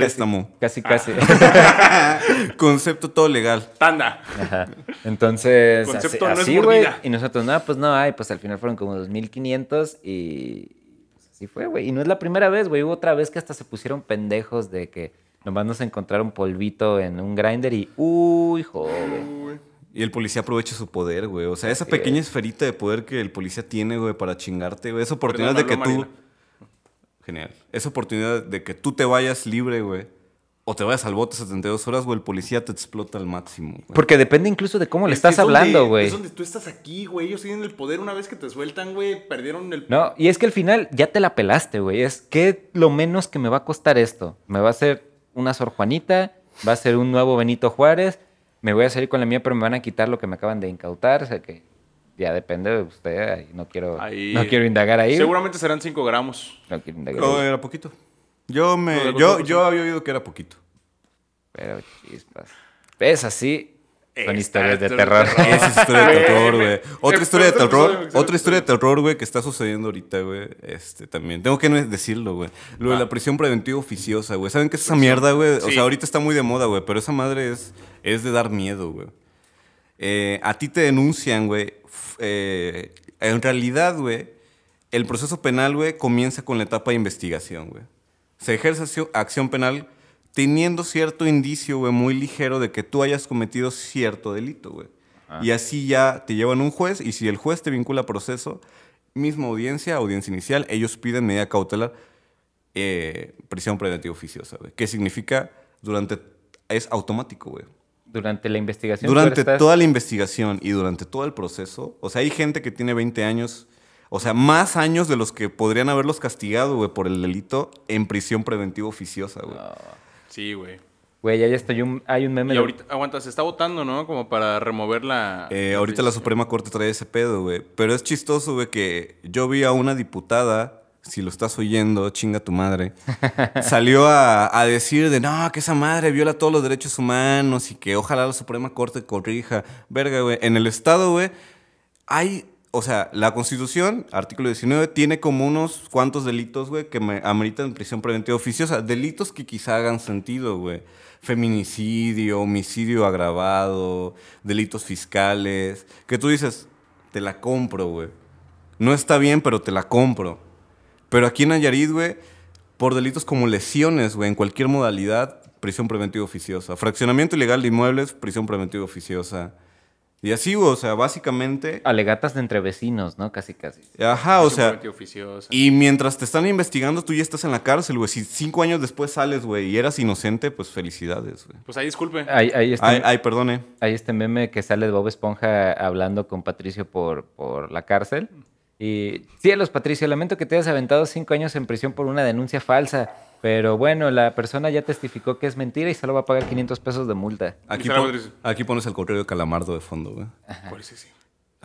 Préstamo. Casi, casi. *laughs* Concepto todo legal. Tanda. Ajá. Entonces, Concepto así, no es güey. mordida. y nosotros, no, pues no hay. Pues al final fueron como 2.500 y pues, así fue, güey. Y no es la primera vez, güey. Hubo otra vez que hasta se pusieron pendejos de que nomás nos encontraron polvito en un grinder y, uy, joven. Y el policía aprovecha su poder, güey. O sea, esa pequeña es. esferita de poder que el policía tiene, güey, para chingarte, güey. Esa oportunidad Perdón, de que tú. Marina. Genial. Esa oportunidad de que tú te vayas libre, güey. O te vayas al bote 72 horas, güey. El policía te explota al máximo, güey. Porque depende incluso de cómo le Es estás es hablando, güey. Es donde tú estás aquí, güey. Ellos tienen el poder una vez que te sueltan, güey. Perdieron el. No, y es que al final ya te la pelaste, güey. Es que lo menos que me va a costar esto. Me va a hacer una Sor Juanita, va a ser un nuevo Benito Juárez, me voy a salir con la mía, pero me van a quitar lo que me acaban de incautar. O sea que ya depende de usted. No quiero, Ahí- no quiero indagar ahí. Seguramente serán 5 gramos. No quiero indagar No, era poquito. Yo me. Yo, yo había oído que era poquito. Pero chispas. ¿Ves así? Son historias de es terror. terror. Esa es historia de terror, güey. *laughs* Otra historia de terror. Otra historia de terror, güey, que está sucediendo ahorita, güey. Este también. Tengo que decirlo, güey. Lo de la prisión preventiva oficiosa, güey. ¿Saben qué es esa mierda, güey? O sea, ahorita está muy de moda, güey. Pero esa madre es, es de dar miedo, güey. Eh, a ti te denuncian, güey. eh, en realidad, güey, el proceso penal, güey, comienza con la etapa de investigación, güey. Se ejerce acción- penal teniendo cierto indicio, güey, muy ligero de que tú hayas cometido cierto delito, güey. Y así ya te llevan un juez y si el juez te vincula a proceso, misma audiencia, audiencia inicial, ellos piden medida cautelar. eh, prisión preventiva oficiosa, güey. ¿Qué significa? Durante... Es automático, güey. Durante la investigación. Durante estás- toda la investigación y durante todo el proceso, o sea, hay gente que tiene 20 años, o sea, más años de los que podrían haberlos castigado, güey, por el delito en prisión preventiva oficiosa, güey. Sí, güey. Güey, ya estoy un, hay un meme Y de- ahorita, aguanta, se está votando, ¿no? Como para remover la... Eh, ahorita la Suprema Corte trae ese pedo, güey. Pero es chistoso, güey, que yo vi a una diputada, si lo estás oyendo, chinga tu madre, salió a, decir de no, que esa madre viola todos los derechos humanos y que ojalá la Suprema Corte corrija. Verga, güey. En el Estado, güey, hay. O sea, la Constitución, artículo 19, tiene como unos cuantos delitos, güey, que me ameritan prisión preventiva oficiosa. Delitos que quizá hagan sentido, güey. Feminicidio, homicidio agravado, delitos fiscales. Que tú dices, te la compro, güey. No está bien, pero te la compro. Pero aquí en Nayarit, güey, por delitos como lesiones, güey, en cualquier modalidad, prisión preventiva oficiosa. Fraccionamiento ilegal de inmuebles, prisión preventiva oficiosa. Y así, güey, o sea, básicamente... alegatas de entre vecinos, ¿no? Casi, casi. Ajá, o sea... Y mientras te están investigando, tú ya estás en la cárcel, güey. Si cinco años después sales, güey, y eras inocente, pues felicidades, güey. Pues ahí disculpe. Ahí, ahí está, Ay, ay, perdone. hay este meme que sale de Bob Esponja hablando con Patricio por, por la cárcel. Y cielos, Patricio, lamento que te hayas aventado cinco años en prisión por una denuncia falsa. Pero bueno, la persona ya testificó que es mentira y solo va a pagar 500 pesos de multa. Aquí, pon- pones el correo de Calamardo de fondo, güey. Por eso sí.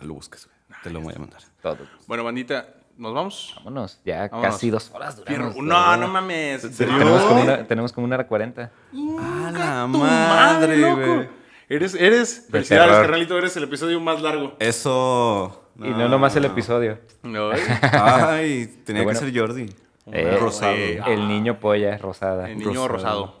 Lo buscas, güey. Te lo voy a mandar. Todo. Bueno, bandita, ¿nos vamos? Vámonos, ya Vámonos. casi dos horas duramos. No, no mames. ¿En serio? Tenemos como, una, tenemos como una hora cuarenta. ¡A la ¡Tu madre, güey! Eres, eres, felicidades, carnalito, eres el episodio más largo. Eso. Y no nomás el episodio. No, Ay, tenía bueno. que ser Jordi. Eh, Rosado. eh, El niño polla rosada. el niño rosado.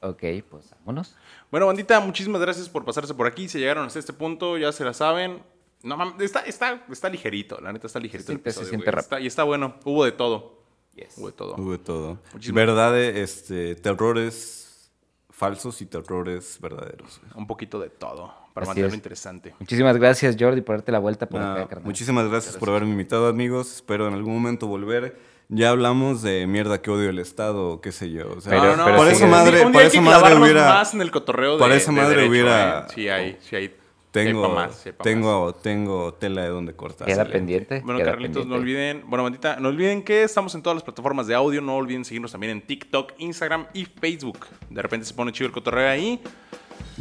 Ok, pues vámonos. Bueno, bandita, muchísimas gracias por pasarse por aquí. Si llegaron hasta este punto, ya se la saben. No mames, está, está, está ligerito, la neta está ligerito. Se el siente- se episodio, siente rápido. Está- y está bueno, hubo de todo. Yes. Hubo de todo. Hubo de todo. Muchísimas- Verdades, este, terrores falsos y terrores verdaderos. Un poquito de todo, para Así mantenerlo es. interesante. Muchísimas gracias, Jordi, por darte la vuelta por Ah, acá, carnal. muchísimas gracias por haberme invitado, amigos. Espero en algún momento volver. Ya hablamos de mierda que odio el Estado, o qué sé yo. O sea, Pero- pero por sí, esa madre, Un día por esa madre hubiera. más en el cotorreo de por esa de madre derecho, hubiera- ¿eh? Sí hay, sí hay. Tengo, sepa más, sepa más. tengo, tengo tela de donde cortar. Queda pendiente. Bueno, queda Carlitos, no pendiente. olviden, bueno, bandita, no olviden que estamos en todas las plataformas de audio, no olviden seguirnos también en TikTok, Instagram y Facebook. De repente se pone chido el cotorreo ahí.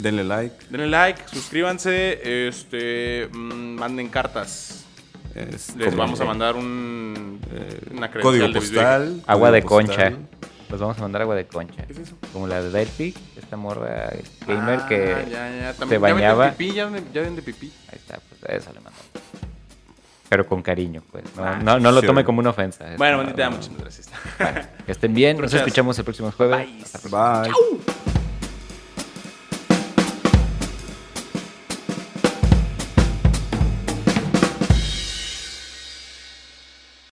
Denle like. Denle like, suscríbanse, este, mm, manden cartas. es Les como- vamos a mandar un, una credencial Código de postal. Agua código de postal. concha. Les vamos a mandar agua de concha. ¿Qué es eso? Como la de Delphi, esta morra gamer Ah, que ya, ya, se también- ya venden bañaba. pipí, ya ya venden pipí. Ahí está, pues a eso le mandamos. Pero con cariño, pues. No, no, no lo sure. tome como una ofensa. Bueno, No, bandita, no. muchísimas gracias. Que estén bien. *laughs* Nos escuchamos el próximo jueves. Bye. Hasta. Bye.